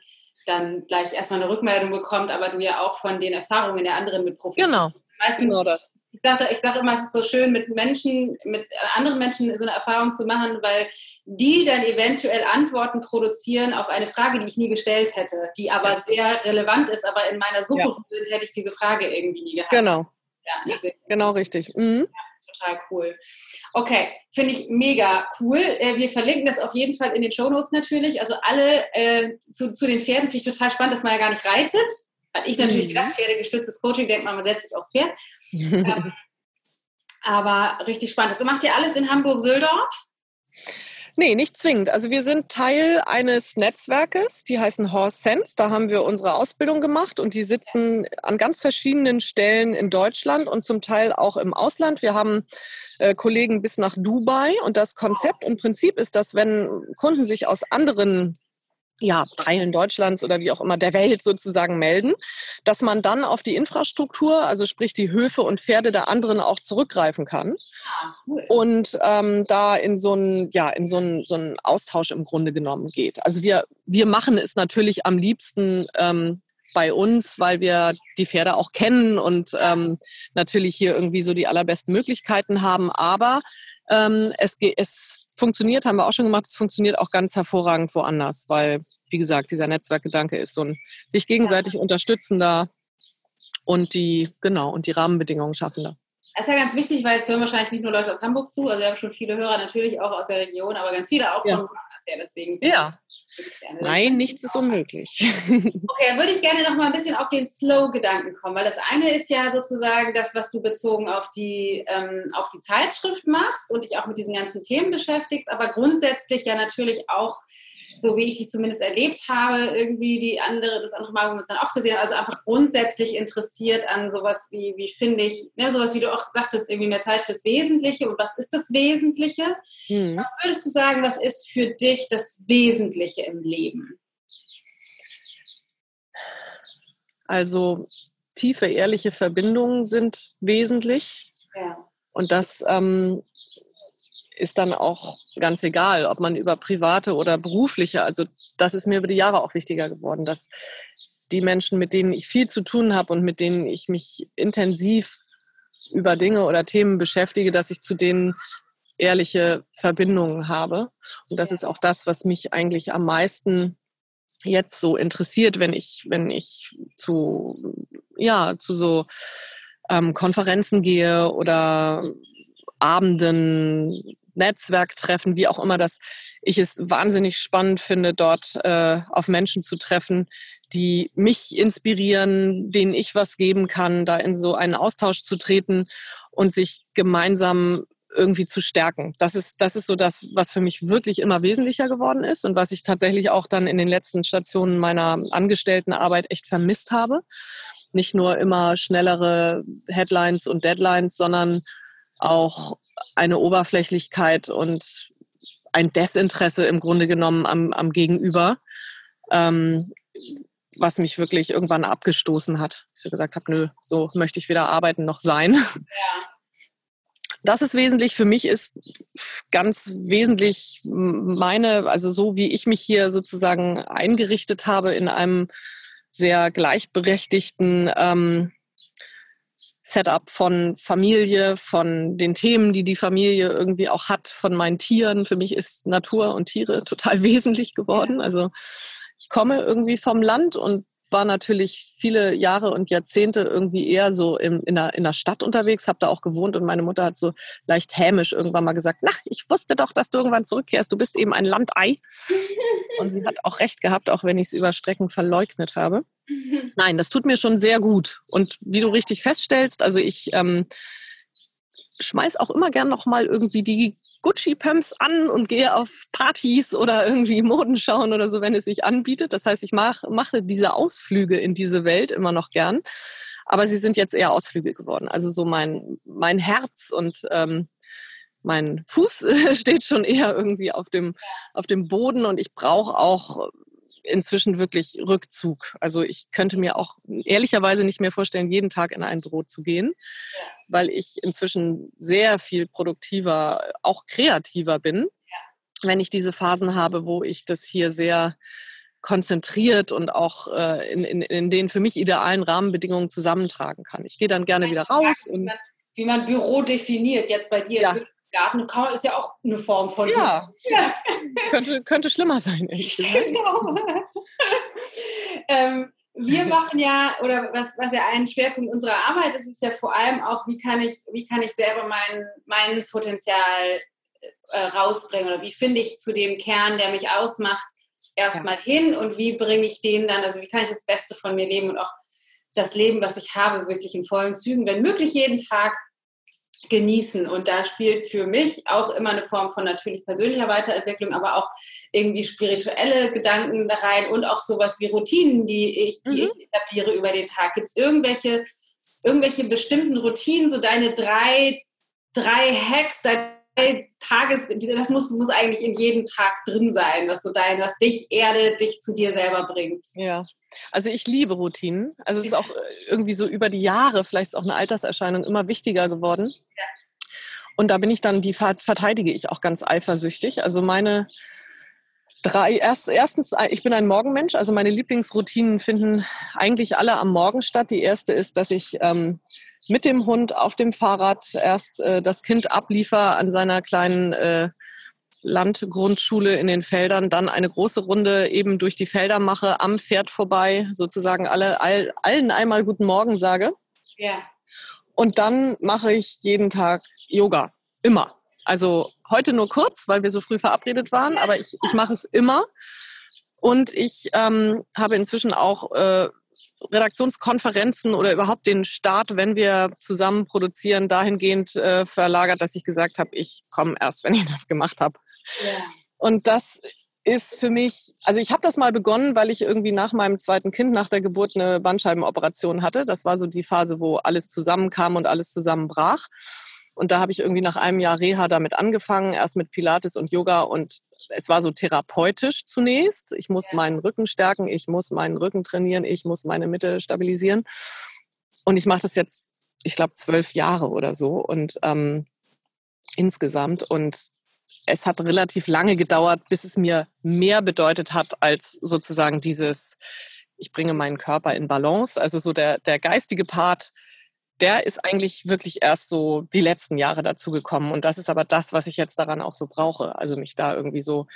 dann gleich erstmal eine Rückmeldung bekommt, aber du ja auch von den Erfahrungen der anderen mit profitierst. Genau. Meistens, genau das. Ich sage ich sag immer, es ist so schön, mit Menschen, mit anderen Menschen so eine Erfahrung zu machen, weil die dann eventuell Antworten produzieren auf eine Frage, die ich nie gestellt hätte, die aber ja. sehr relevant ist, aber in meiner Suche ja. hätte ich diese Frage irgendwie nie gehabt. Genau. Ja, genau richtig. Mhm. Ja total cool. Okay, finde ich mega cool. Äh, wir verlinken das auf jeden Fall in den Show Notes natürlich. Also alle äh, zu, zu den Pferden finde ich total spannend, dass man ja gar nicht reitet. Hatte ich natürlich mhm. gedacht, pferdegestütztes Coaching, denkt man, man setzt sich aufs Pferd. ähm, aber richtig spannend. Das macht ihr alles in Hamburg-Söldorf? Nee, nicht zwingend. Also wir sind Teil eines Netzwerkes, die heißen Horse Sense. Da haben wir unsere Ausbildung gemacht und die sitzen an ganz verschiedenen Stellen in Deutschland und zum Teil auch im Ausland. Wir haben äh, Kollegen bis nach Dubai und das Konzept und Prinzip ist, dass wenn Kunden sich aus anderen ja, Teilen Deutschlands oder wie auch immer der Welt sozusagen melden, dass man dann auf die Infrastruktur, also sprich die Höfe und Pferde der anderen auch zurückgreifen kann ah, und ähm, da in so einen ja in so einen so einen Austausch im Grunde genommen geht. Also wir wir machen es natürlich am liebsten ähm, bei uns, weil wir die Pferde auch kennen und ähm, natürlich hier irgendwie so die allerbesten Möglichkeiten haben. Aber ähm, es, es funktioniert, haben wir auch schon gemacht, es funktioniert auch ganz hervorragend woanders, weil, wie gesagt, dieser Netzwerkgedanke ist so ein sich gegenseitig ja. unterstützender und die, genau, und die Rahmenbedingungen schaffender. Das ist ja ganz wichtig, weil es hören wahrscheinlich nicht nur Leute aus Hamburg zu, also wir haben schon viele Hörer natürlich auch aus der Region, aber ganz viele auch ja. von woanders her, deswegen. Ja, Nein, nichts ist unmöglich. Okay, dann würde ich gerne noch mal ein bisschen auf den Slow-Gedanken kommen, weil das eine ist ja sozusagen das, was du bezogen auf die, ähm, auf die Zeitschrift machst und dich auch mit diesen ganzen Themen beschäftigst, aber grundsätzlich ja natürlich auch so wie ich dich zumindest erlebt habe, irgendwie die andere, das andere Mal, wo wir es dann auch gesehen haben, also einfach grundsätzlich interessiert an sowas wie, wie finde ich, ne, sowas wie du auch sagtest, irgendwie mehr Zeit fürs Wesentliche und was ist das Wesentliche? Mhm. Was würdest du sagen, was ist für dich das Wesentliche im Leben? Also tiefe, ehrliche Verbindungen sind wesentlich. Ja. Und das ähm, ist dann auch ganz egal, ob man über private oder berufliche, also das ist mir über die Jahre auch wichtiger geworden, dass die Menschen, mit denen ich viel zu tun habe und mit denen ich mich intensiv über Dinge oder Themen beschäftige, dass ich zu denen ehrliche Verbindungen habe. Und das ist auch das, was mich eigentlich am meisten jetzt so interessiert, wenn ich, wenn ich zu, ja, zu so ähm, Konferenzen gehe oder Abenden, Netzwerktreffen, wie auch immer dass ich es wahnsinnig spannend finde, dort äh, auf Menschen zu treffen, die mich inspirieren, denen ich was geben kann, da in so einen Austausch zu treten und sich gemeinsam irgendwie zu stärken. Das ist, das ist so das, was für mich wirklich immer wesentlicher geworden ist und was ich tatsächlich auch dann in den letzten Stationen meiner Angestelltenarbeit echt vermisst habe. Nicht nur immer schnellere Headlines und Deadlines, sondern auch eine Oberflächlichkeit und ein Desinteresse im Grunde genommen am, am Gegenüber, ähm, was mich wirklich irgendwann abgestoßen hat. Ich so gesagt habe, nö, so möchte ich weder arbeiten noch sein. Ja. Das ist wesentlich. Für mich ist ganz wesentlich meine, also so wie ich mich hier sozusagen eingerichtet habe in einem sehr gleichberechtigten ähm, Setup von Familie, von den Themen, die die Familie irgendwie auch hat, von meinen Tieren. Für mich ist Natur und Tiere total wesentlich geworden. Also ich komme irgendwie vom Land und war natürlich viele Jahre und Jahrzehnte irgendwie eher so in, in, der, in der Stadt unterwegs, habe da auch gewohnt und meine Mutter hat so leicht hämisch irgendwann mal gesagt, na, ich wusste doch, dass du irgendwann zurückkehrst, du bist eben ein Landei. und sie hat auch recht gehabt, auch wenn ich es über Strecken verleugnet habe. Nein, das tut mir schon sehr gut. Und wie du richtig feststellst, also ich ähm, schmeiß auch immer gern noch mal irgendwie die Gucci-Pumps an und gehe auf Partys oder irgendwie Moden schauen oder so, wenn es sich anbietet. Das heißt, ich mach, mache diese Ausflüge in diese Welt immer noch gern. Aber sie sind jetzt eher Ausflüge geworden. Also so mein, mein Herz und ähm, mein Fuß steht schon eher irgendwie auf dem, auf dem Boden und ich brauche auch inzwischen wirklich Rückzug. Also ich könnte mir auch ehrlicherweise nicht mehr vorstellen, jeden Tag in ein Büro zu gehen, ja. weil ich inzwischen sehr viel produktiver, auch kreativer bin, ja. wenn ich diese Phasen habe, wo ich das hier sehr konzentriert und auch äh, in, in, in den für mich idealen Rahmenbedingungen zusammentragen kann. Ich gehe dann gerne wieder raus. Wie man, wie man Büro definiert, jetzt bei dir ja. Garten ist ja auch eine Form von. Ja, ja. könnte, könnte schlimmer sein, echt. Genau. ähm, wir machen ja, oder was, was ja ein Schwerpunkt unserer Arbeit ist, ist ja vor allem auch, wie kann ich, wie kann ich selber mein, mein Potenzial äh, rausbringen oder wie finde ich zu dem Kern, der mich ausmacht, erstmal ja. hin und wie bringe ich den dann, also wie kann ich das Beste von mir leben und auch das Leben, was ich habe, wirklich in vollen Zügen, wenn möglich jeden Tag genießen. Und da spielt für mich auch immer eine Form von natürlich persönlicher Weiterentwicklung, aber auch irgendwie spirituelle Gedanken da rein und auch sowas wie Routinen, die ich, die mhm. ich etabliere über den Tag. Gibt es irgendwelche, irgendwelche bestimmten Routinen, so deine drei, drei Hacks, deine Tages, das muss, muss eigentlich in jedem Tag drin sein, was so dein, was dich erdet, dich zu dir selber bringt. Ja. Also ich liebe Routinen. Also es ist auch äh, irgendwie so über die Jahre, vielleicht ist auch eine Alterserscheinung, immer wichtiger geworden. Und da bin ich dann, die verteidige ich auch ganz eifersüchtig. Also meine drei, erst, erstens, äh, ich bin ein Morgenmensch, also meine Lieblingsroutinen finden eigentlich alle am Morgen statt. Die erste ist, dass ich ähm, mit dem Hund auf dem Fahrrad erst äh, das Kind abliefer an seiner kleinen äh, Landgrundschule in den Feldern, dann eine große Runde eben durch die Felder mache, am Pferd vorbei, sozusagen alle, all, allen einmal guten Morgen sage. Ja. Und dann mache ich jeden Tag Yoga. Immer. Also heute nur kurz, weil wir so früh verabredet waren, aber ich, ich mache es immer. Und ich ähm, habe inzwischen auch äh, Redaktionskonferenzen oder überhaupt den Start, wenn wir zusammen produzieren, dahingehend äh, verlagert, dass ich gesagt habe, ich komme erst, wenn ich das gemacht habe. Ja. Und das ist für mich, also ich habe das mal begonnen, weil ich irgendwie nach meinem zweiten Kind, nach der Geburt, eine Bandscheibenoperation hatte. Das war so die Phase, wo alles zusammenkam und alles zusammenbrach. Und da habe ich irgendwie nach einem Jahr Reha damit angefangen, erst mit Pilates und Yoga. Und es war so therapeutisch zunächst. Ich muss ja. meinen Rücken stärken, ich muss meinen Rücken trainieren, ich muss meine Mitte stabilisieren. Und ich mache das jetzt, ich glaube, zwölf Jahre oder so. Und ähm, insgesamt. Und es hat relativ lange gedauert, bis es mir mehr bedeutet hat als sozusagen dieses, ich bringe meinen Körper in Balance. Also so der, der geistige Part, der ist eigentlich wirklich erst so die letzten Jahre dazugekommen. Und das ist aber das, was ich jetzt daran auch so brauche. Also mich da irgendwie so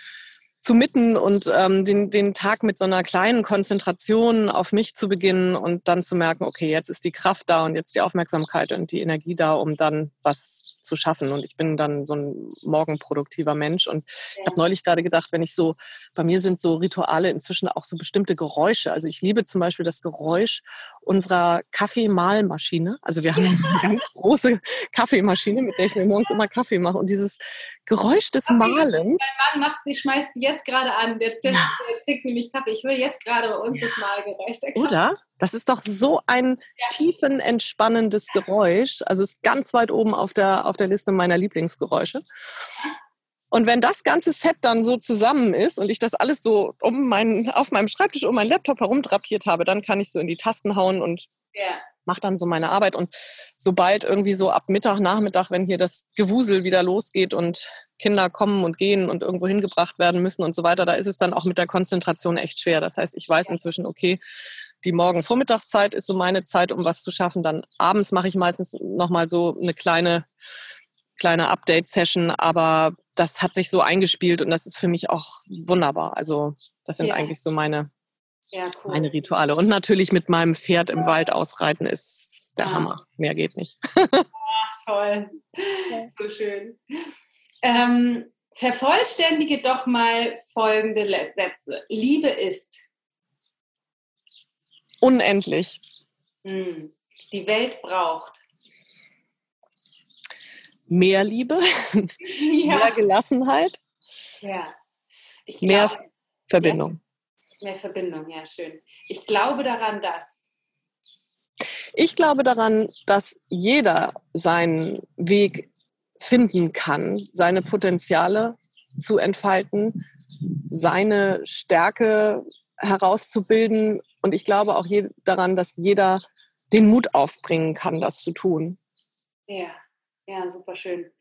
zu mitten und ähm, den, den Tag mit so einer kleinen Konzentration auf mich zu beginnen und dann zu merken, okay, jetzt ist die Kraft da und jetzt die Aufmerksamkeit und die Energie da, um dann was zu schaffen. Und ich bin dann so ein morgenproduktiver Mensch. Und ja. ich habe neulich gerade gedacht, wenn ich so, bei mir sind so Rituale inzwischen auch so bestimmte Geräusche. Also ich liebe zum Beispiel das Geräusch unserer Kaffeemahlmaschine. Also wir haben eine ganz große Kaffeemaschine, mit der ich mir morgens immer Kaffee mache. Und dieses Geräusch des Kaffee, Mahlens. Mein Mann macht sie, schmeißt sie jetzt gerade an. Der, der, der trinkt nämlich Kaffee. Ich höre jetzt gerade bei uns ja. das Mahlgeräusch. Oder? Das ist doch so ein ja. tiefen, entspannendes Geräusch. Also es ist ganz weit oben auf der, auf der Liste meiner Lieblingsgeräusche. Und wenn das ganze Set dann so zusammen ist und ich das alles so um meinen, auf meinem Schreibtisch um meinen Laptop herumdrapiert habe, dann kann ich so in die Tasten hauen und ja. mache dann so meine Arbeit. Und sobald irgendwie so ab Mittag, Nachmittag, wenn hier das Gewusel wieder losgeht und Kinder kommen und gehen und irgendwo hingebracht werden müssen und so weiter, da ist es dann auch mit der Konzentration echt schwer. Das heißt, ich weiß inzwischen, okay, die Morgen-Vormittagszeit ist so meine Zeit, um was zu schaffen. Dann abends mache ich meistens nochmal so eine kleine, kleine Update-Session, aber das hat sich so eingespielt und das ist für mich auch wunderbar. Also das sind ja. eigentlich so meine, ja, cool. meine Rituale. Und natürlich mit meinem Pferd im Wald ausreiten ist der ja. Hammer. Mehr geht nicht. Ach, toll. So schön. Ähm, vervollständige doch mal folgende Sätze. Liebe ist unendlich. Hm. Die Welt braucht mehr Liebe, ja. mehr Gelassenheit, ja. Mehr Verbindung. Ja. Mehr Verbindung, ja, schön. Ich glaube daran, dass. Ich glaube daran, dass jeder seinen Weg finden kann, seine Potenziale zu entfalten, seine Stärke herauszubilden und ich glaube auch daran, dass jeder den Mut aufbringen kann, das zu tun. Ja, ja, super schön.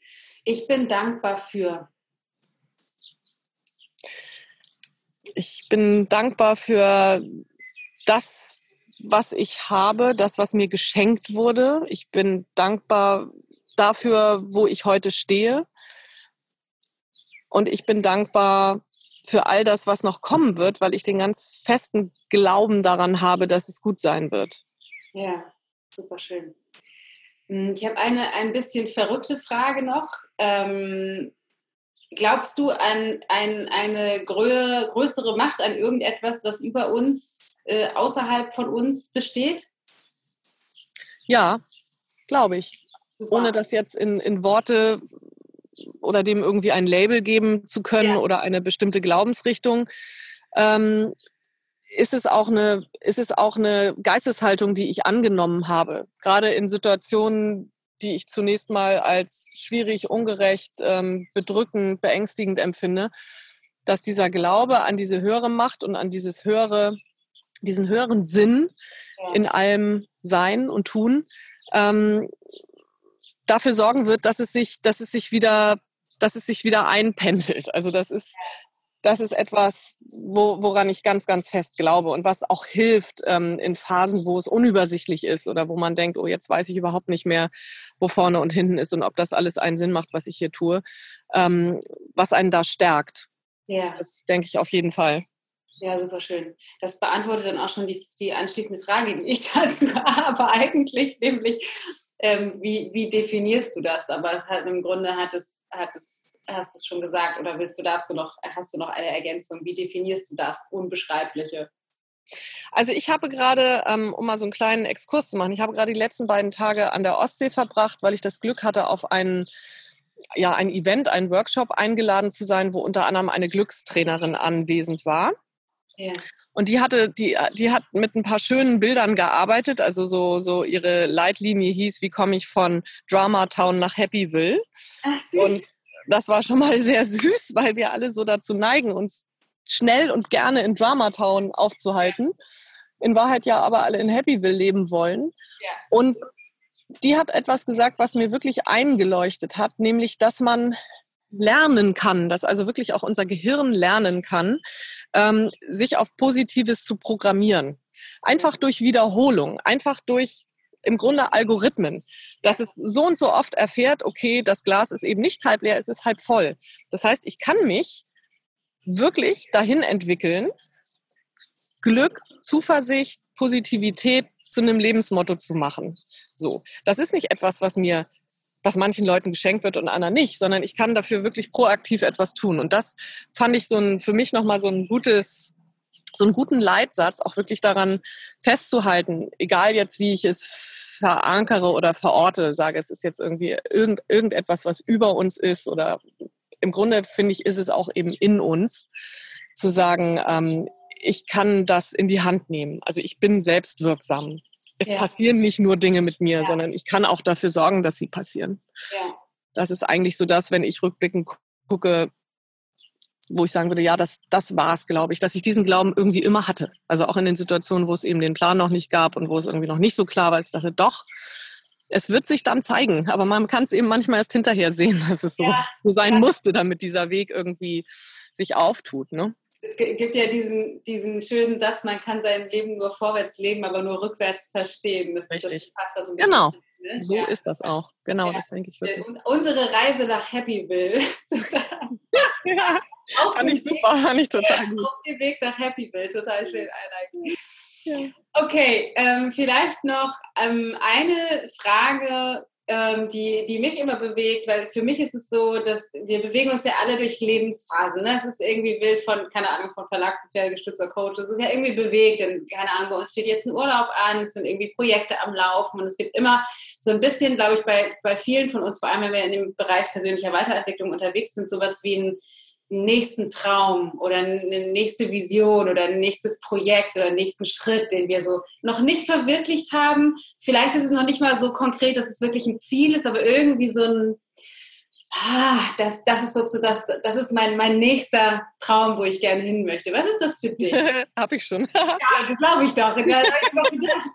Ich bin dankbar für. Ich bin dankbar für das, was ich habe, das, was mir geschenkt wurde. Ich bin dankbar dafür, wo ich heute stehe. Und ich bin dankbar für all das, was noch kommen wird, weil ich den ganz festen Glauben daran habe, dass es gut sein wird. Ja, super schön. Hm, ich habe eine ein bisschen verrückte Frage noch. Ähm, glaubst du an ein, eine grö größere Macht, an irgendetwas, was über uns, äh, außerhalb von uns besteht? Ja, glaube ich. Super. Ohne das jetzt in, in Worte oder dem irgendwie ein Label geben zu können ja. oder eine bestimmte Glaubensrichtung, ähm, ist es auch eine, ist es auch eine Geisteshaltung, die ich angenommen habe. Gerade in Situationen, die ich zunächst mal als schwierig, ungerecht, ähm, bedrückend, beängstigend empfinde, dass dieser Glaube an diese höhere Macht und an dieses höhere, diesen höheren Sinn in allem Sein und Tun ähm, dafür sorgen wird, dass es sich, dass es sich wieder, dass es sich wieder einpendelt. Also das ist, das ist etwas, wo, woran ich ganz, ganz fest glaube und was auch hilft ähm, in Phasen, wo es unübersichtlich ist oder wo man denkt, oh, jetzt weiß ich überhaupt nicht mehr, wo vorne und hinten ist und ob das alles einen Sinn macht, was ich hier tue, ähm, was einen da stärkt. Ja. Das denke ich auf jeden Fall. Ja, super schön. Das beantwortet dann auch schon die, die anschließende Frage, die ich dazu habe, eigentlich, nämlich, ähm, wie, wie definierst du das? Aber es hat im Grunde hat es, hat es hast du es schon gesagt oder willst du dazu noch, hast du noch eine Ergänzung? Wie definierst du das Unbeschreibliche? Also ich habe gerade, ähm, um mal so einen kleinen Exkurs zu machen, ich habe gerade die letzten beiden Tage an der Ostsee verbracht, weil ich das Glück hatte, auf einen ja, ein Event, einen Workshop eingeladen zu sein, wo unter anderem eine Glückstrainerin anwesend war. Ja. Und die hatte, die, die hat mit ein paar schönen Bildern gearbeitet. Also so, so ihre Leitlinie hieß, wie komme ich von Drama Town nach Happyville? Ach, süß. Und das war schon mal sehr süß, weil wir alle so dazu neigen, uns schnell und gerne in Drama Town aufzuhalten. In Wahrheit ja aber alle in Happyville leben wollen. Und die hat etwas gesagt, was mir wirklich eingeleuchtet hat, nämlich, dass man lernen kann, dass also wirklich auch unser Gehirn lernen kann, ähm, sich auf Positives zu programmieren. Einfach durch Wiederholung, einfach durch im Grunde Algorithmen, dass es so und so oft erfährt, okay, das Glas ist eben nicht halb leer, es ist halb voll. Das heißt, ich kann mich wirklich dahin entwickeln, Glück, Zuversicht, Positivität zu einem Lebensmotto zu machen. So, das ist nicht etwas, was mir was manchen Leuten geschenkt wird und anderen nicht, sondern ich kann dafür wirklich proaktiv etwas tun. Und das fand ich so ein, für mich nochmal so ein gutes, so einen guten Leitsatz, auch wirklich daran festzuhalten, egal jetzt, wie ich es verankere oder verorte, sage, es ist jetzt irgendwie irgend, irgendetwas, was über uns ist oder im Grunde finde ich, ist es auch eben in uns, zu sagen, ähm, ich kann das in die Hand nehmen. Also ich bin selbstwirksam es ja. passieren nicht nur Dinge mit mir, ja. sondern ich kann auch dafür sorgen, dass sie passieren. Ja. Das ist eigentlich so das, wenn ich rückblickend gucke, wo ich sagen würde, ja, das, das war es, glaube ich, dass ich diesen Glauben irgendwie immer hatte. Also auch in den Situationen, wo es eben den Plan noch nicht gab und wo es irgendwie noch nicht so klar war. Ich dachte, doch, es wird sich dann zeigen, aber man kann es eben manchmal erst hinterher sehen, dass es so, so sein musste, damit dieser Weg irgendwie sich auftut. Ne? es gibt ja diesen, diesen schönen Satz, man kann sein Leben nur vorwärts leben, aber nur rückwärts verstehen. Das, Richtig. Das passt da so ein genau. Zu, ne? So ja. ist das auch. Genau, ja. das denke ich wirklich. Und unsere Reise nach Happyville. ja, fand ich super, fand ich total gut. Auf dem Weg nach Happyville, total schön einleiten. Ja. Okay, ähm, vielleicht noch ähm, eine Frage ähm, die, die mich immer bewegt, weil für mich ist es so, dass wir bewegen uns ja alle durch Lebensphasen. Ne? Es ist irgendwie wild von, keine Ahnung, von Verlag zu pferdegestützter Coach. Es ist ja irgendwie bewegt und keine Ahnung, bei uns steht jetzt ein Urlaub an, es sind irgendwie Projekte am Laufen und es gibt immer so ein bisschen, glaube ich, bei, bei vielen von uns, vor allem wenn wir in dem Bereich persönlicher Weiterentwicklung unterwegs sind, sowas wie ein nächsten Traum oder eine nächste Vision oder ein nächstes Projekt oder einen nächsten Schritt, den wir so noch nicht verwirklicht haben. Vielleicht ist es noch nicht mal so konkret, dass es wirklich ein Ziel ist, aber irgendwie so ein, ah, das, das ist sozusagen, das, das ist mein, mein nächster Traum, wo ich gerne hin möchte. Was ist das für dich? Hab ich schon. ja, das glaube ich doch. Da hab ich gedacht.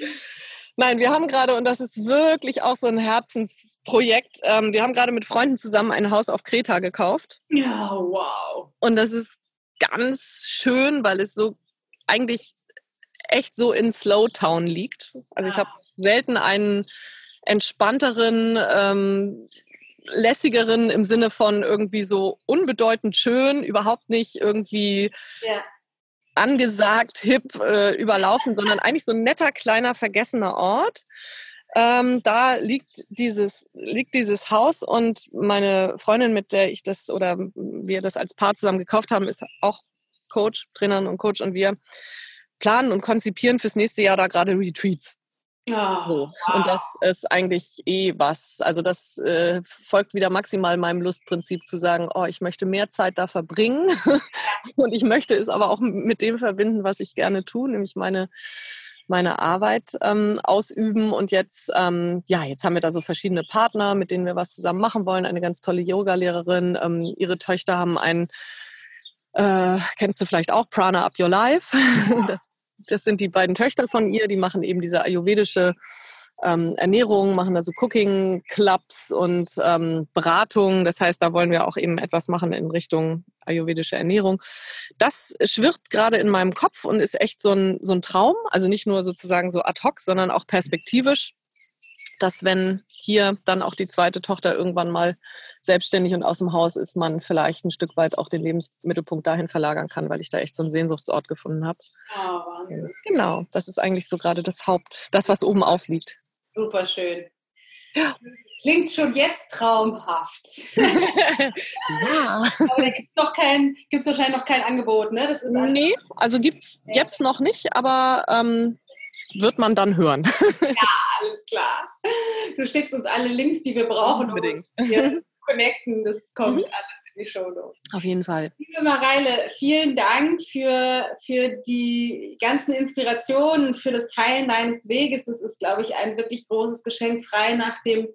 Nein, wir haben gerade, und das ist wirklich auch so ein Herzensprojekt, ähm, wir haben gerade mit Freunden zusammen ein Haus auf Kreta gekauft. Ja, wow. Und das ist ganz schön, weil es so eigentlich echt so in Slowtown liegt. Also ich habe selten einen entspannteren, ähm, lässigeren im Sinne von irgendwie so unbedeutend schön, überhaupt nicht irgendwie ja angesagt, hip, äh, überlaufen, sondern eigentlich so ein netter, kleiner, vergessener Ort. Ähm, da liegt dieses, liegt dieses Haus und meine Freundin, mit der ich das oder wir das als Paar zusammen gekauft haben, ist auch Coach, Trainerin und Coach und wir planen und konzipieren fürs nächste Jahr da gerade Retreats. Oh, so. Wow. Und das ist eigentlich eh was. Also das äh, folgt wieder maximal meinem Lustprinzip zu sagen, oh, ich möchte mehr Zeit da verbringen und ich möchte es aber auch mit dem verbinden, was ich gerne tue, nämlich meine meine Arbeit ähm, ausüben und jetzt ähm, ja jetzt haben wir da so verschiedene Partner, mit denen wir was zusammen machen wollen. Eine ganz tolle Yoga-Lehrerin, ähm, ihre Töchter haben ein äh, kennst du vielleicht auch Prana Up Your Life. Das das sind die beiden Töchter von ihr, die machen eben diese ayurvedische ähm, Ernährung, machen da so Cooking-Clubs und ähm, Beratungen. Das heißt, da wollen wir auch eben etwas machen in Richtung ayurvedische Ernährung. Das schwirrt gerade in meinem Kopf und ist echt so ein, so ein Traum. Also nicht nur sozusagen so ad hoc, sondern auch perspektivisch dass wenn hier dann auch die zweite Tochter irgendwann mal selbstständig und aus dem Haus ist, man vielleicht ein Stück weit auch den Lebensmittelpunkt dahin verlagern kann, weil ich da echt so einen Sehnsuchtsort gefunden habe. Oh, Wahnsinn. Genau, das ist eigentlich so gerade das Haupt, das, was oben aufliegt. Super schön. Ja. Klingt schon jetzt traumhaft. ja. Aber da gibt es noch kein, gibt's wahrscheinlich noch kein Angebot, ne? Das ist nee, also gibt es jetzt noch nicht, aber ähm, wird man dann hören. ja, klar. Du schickst uns alle Links, die wir brauchen, Unbedingt. um uns hier connecten. Das kommt mhm. alles in die Show Notes. Auf jeden Fall. Liebe Mareile, vielen Dank für, für die ganzen Inspirationen, für das Teilen deines Weges. Das ist, glaube ich, ein wirklich großes Geschenk, frei nach dem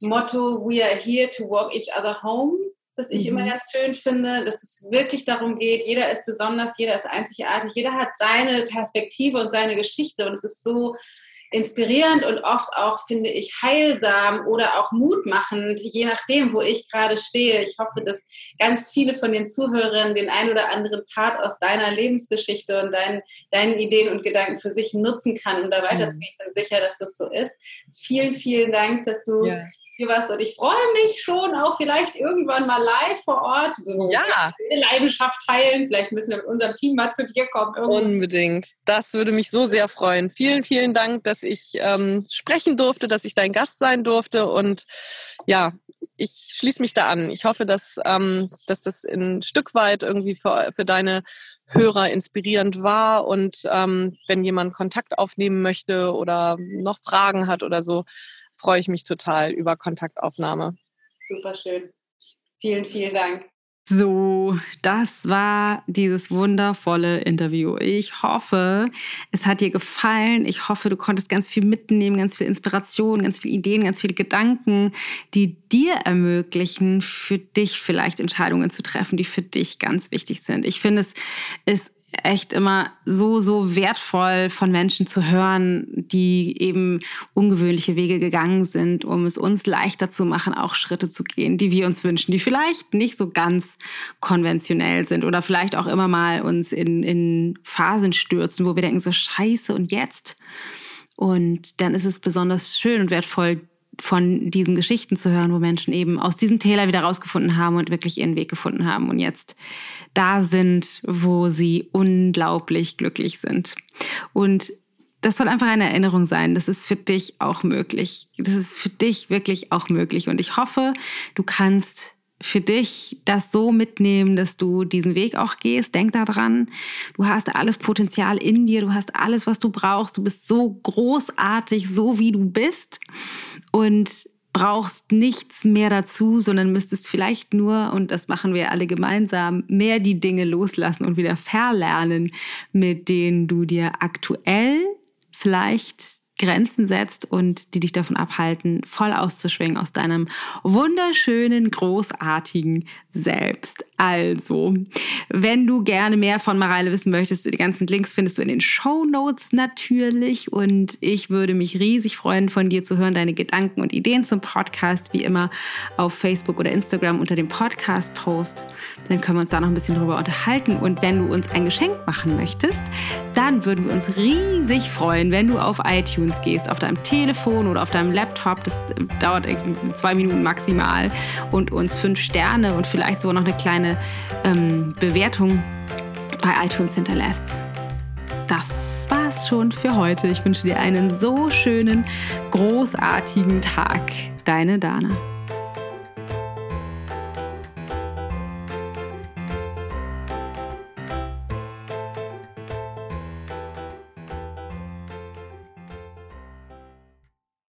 Motto We are here to walk each other home was ich mhm. immer ganz schön finde, dass es wirklich darum geht, jeder ist besonders, jeder ist einzigartig, jeder hat seine Perspektive und seine Geschichte und es ist so inspirierend und oft auch, finde ich, heilsam oder auch mutmachend, je nachdem, wo ich gerade stehe. Ich hoffe, dass ganz viele von den Zuhörern den ein oder anderen Part aus deiner Lebensgeschichte und deinen, deinen Ideen und Gedanken für sich nutzen kann, um da weiterzugehen. Ich bin sicher, dass das so ist. Vielen, vielen Dank, dass du ja was und ich freue mich schon auch vielleicht irgendwann mal live vor Ort. So ja. Eine Leidenschaft teilen. Vielleicht müssen wir mit unserem Team mal zu dir kommen. Irgendwann. Unbedingt. Das würde mich so sehr freuen. Vielen, vielen Dank, dass ich ähm, sprechen durfte, dass ich dein Gast sein durfte und ja, ich schließe mich da an. Ich hoffe, dass, ähm, dass das ein Stück weit irgendwie für, für deine Hörer inspirierend war und ähm, wenn jemand Kontakt aufnehmen möchte oder noch Fragen hat oder so, freue ich mich total über Kontaktaufnahme. Super schön. Vielen, vielen Dank. So, das war dieses wundervolle Interview. Ich hoffe, es hat dir gefallen. Ich hoffe, du konntest ganz viel mitnehmen, ganz viel Inspiration, ganz viele Ideen, ganz viele Gedanken, die dir ermöglichen, für dich vielleicht Entscheidungen zu treffen, die für dich ganz wichtig sind. Ich finde, es ist echt immer so, so wertvoll von Menschen zu hören, die eben ungewöhnliche Wege gegangen sind, um es uns leichter zu machen, auch Schritte zu gehen, die wir uns wünschen, die vielleicht nicht so ganz konventionell sind oder vielleicht auch immer mal uns in, in Phasen stürzen, wo wir denken, so scheiße und jetzt. Und dann ist es besonders schön und wertvoll, von diesen Geschichten zu hören, wo Menschen eben aus diesen Täler wieder rausgefunden haben und wirklich ihren Weg gefunden haben und jetzt da sind, wo sie unglaublich glücklich sind. Und das soll einfach eine Erinnerung sein. Das ist für dich auch möglich. Das ist für dich wirklich auch möglich. Und ich hoffe, du kannst für dich das so mitnehmen, dass du diesen Weg auch gehst. Denk daran, du hast alles Potenzial in dir, du hast alles, was du brauchst. Du bist so großartig, so wie du bist und brauchst nichts mehr dazu, sondern müsstest vielleicht nur, und das machen wir alle gemeinsam, mehr die Dinge loslassen und wieder verlernen, mit denen du dir aktuell vielleicht Grenzen setzt und die dich davon abhalten, voll auszuschwingen aus deinem wunderschönen, großartigen Selbst. Also, wenn du gerne mehr von Mareile wissen möchtest, die ganzen Links findest du in den Show Notes natürlich. Und ich würde mich riesig freuen, von dir zu hören, deine Gedanken und Ideen zum Podcast, wie immer auf Facebook oder Instagram unter dem Podcast-Post. Dann können wir uns da noch ein bisschen drüber unterhalten. Und wenn du uns ein Geschenk machen möchtest, dann würden wir uns riesig freuen, wenn du auf iTunes gehst, auf deinem Telefon oder auf deinem Laptop. Das dauert zwei Minuten maximal. Und uns fünf Sterne und vielleicht sogar noch eine kleine eine ähm, Bewertung bei iTunes hinterlässt. Das war's schon für heute. Ich wünsche dir einen so schönen, großartigen Tag. Deine Dana.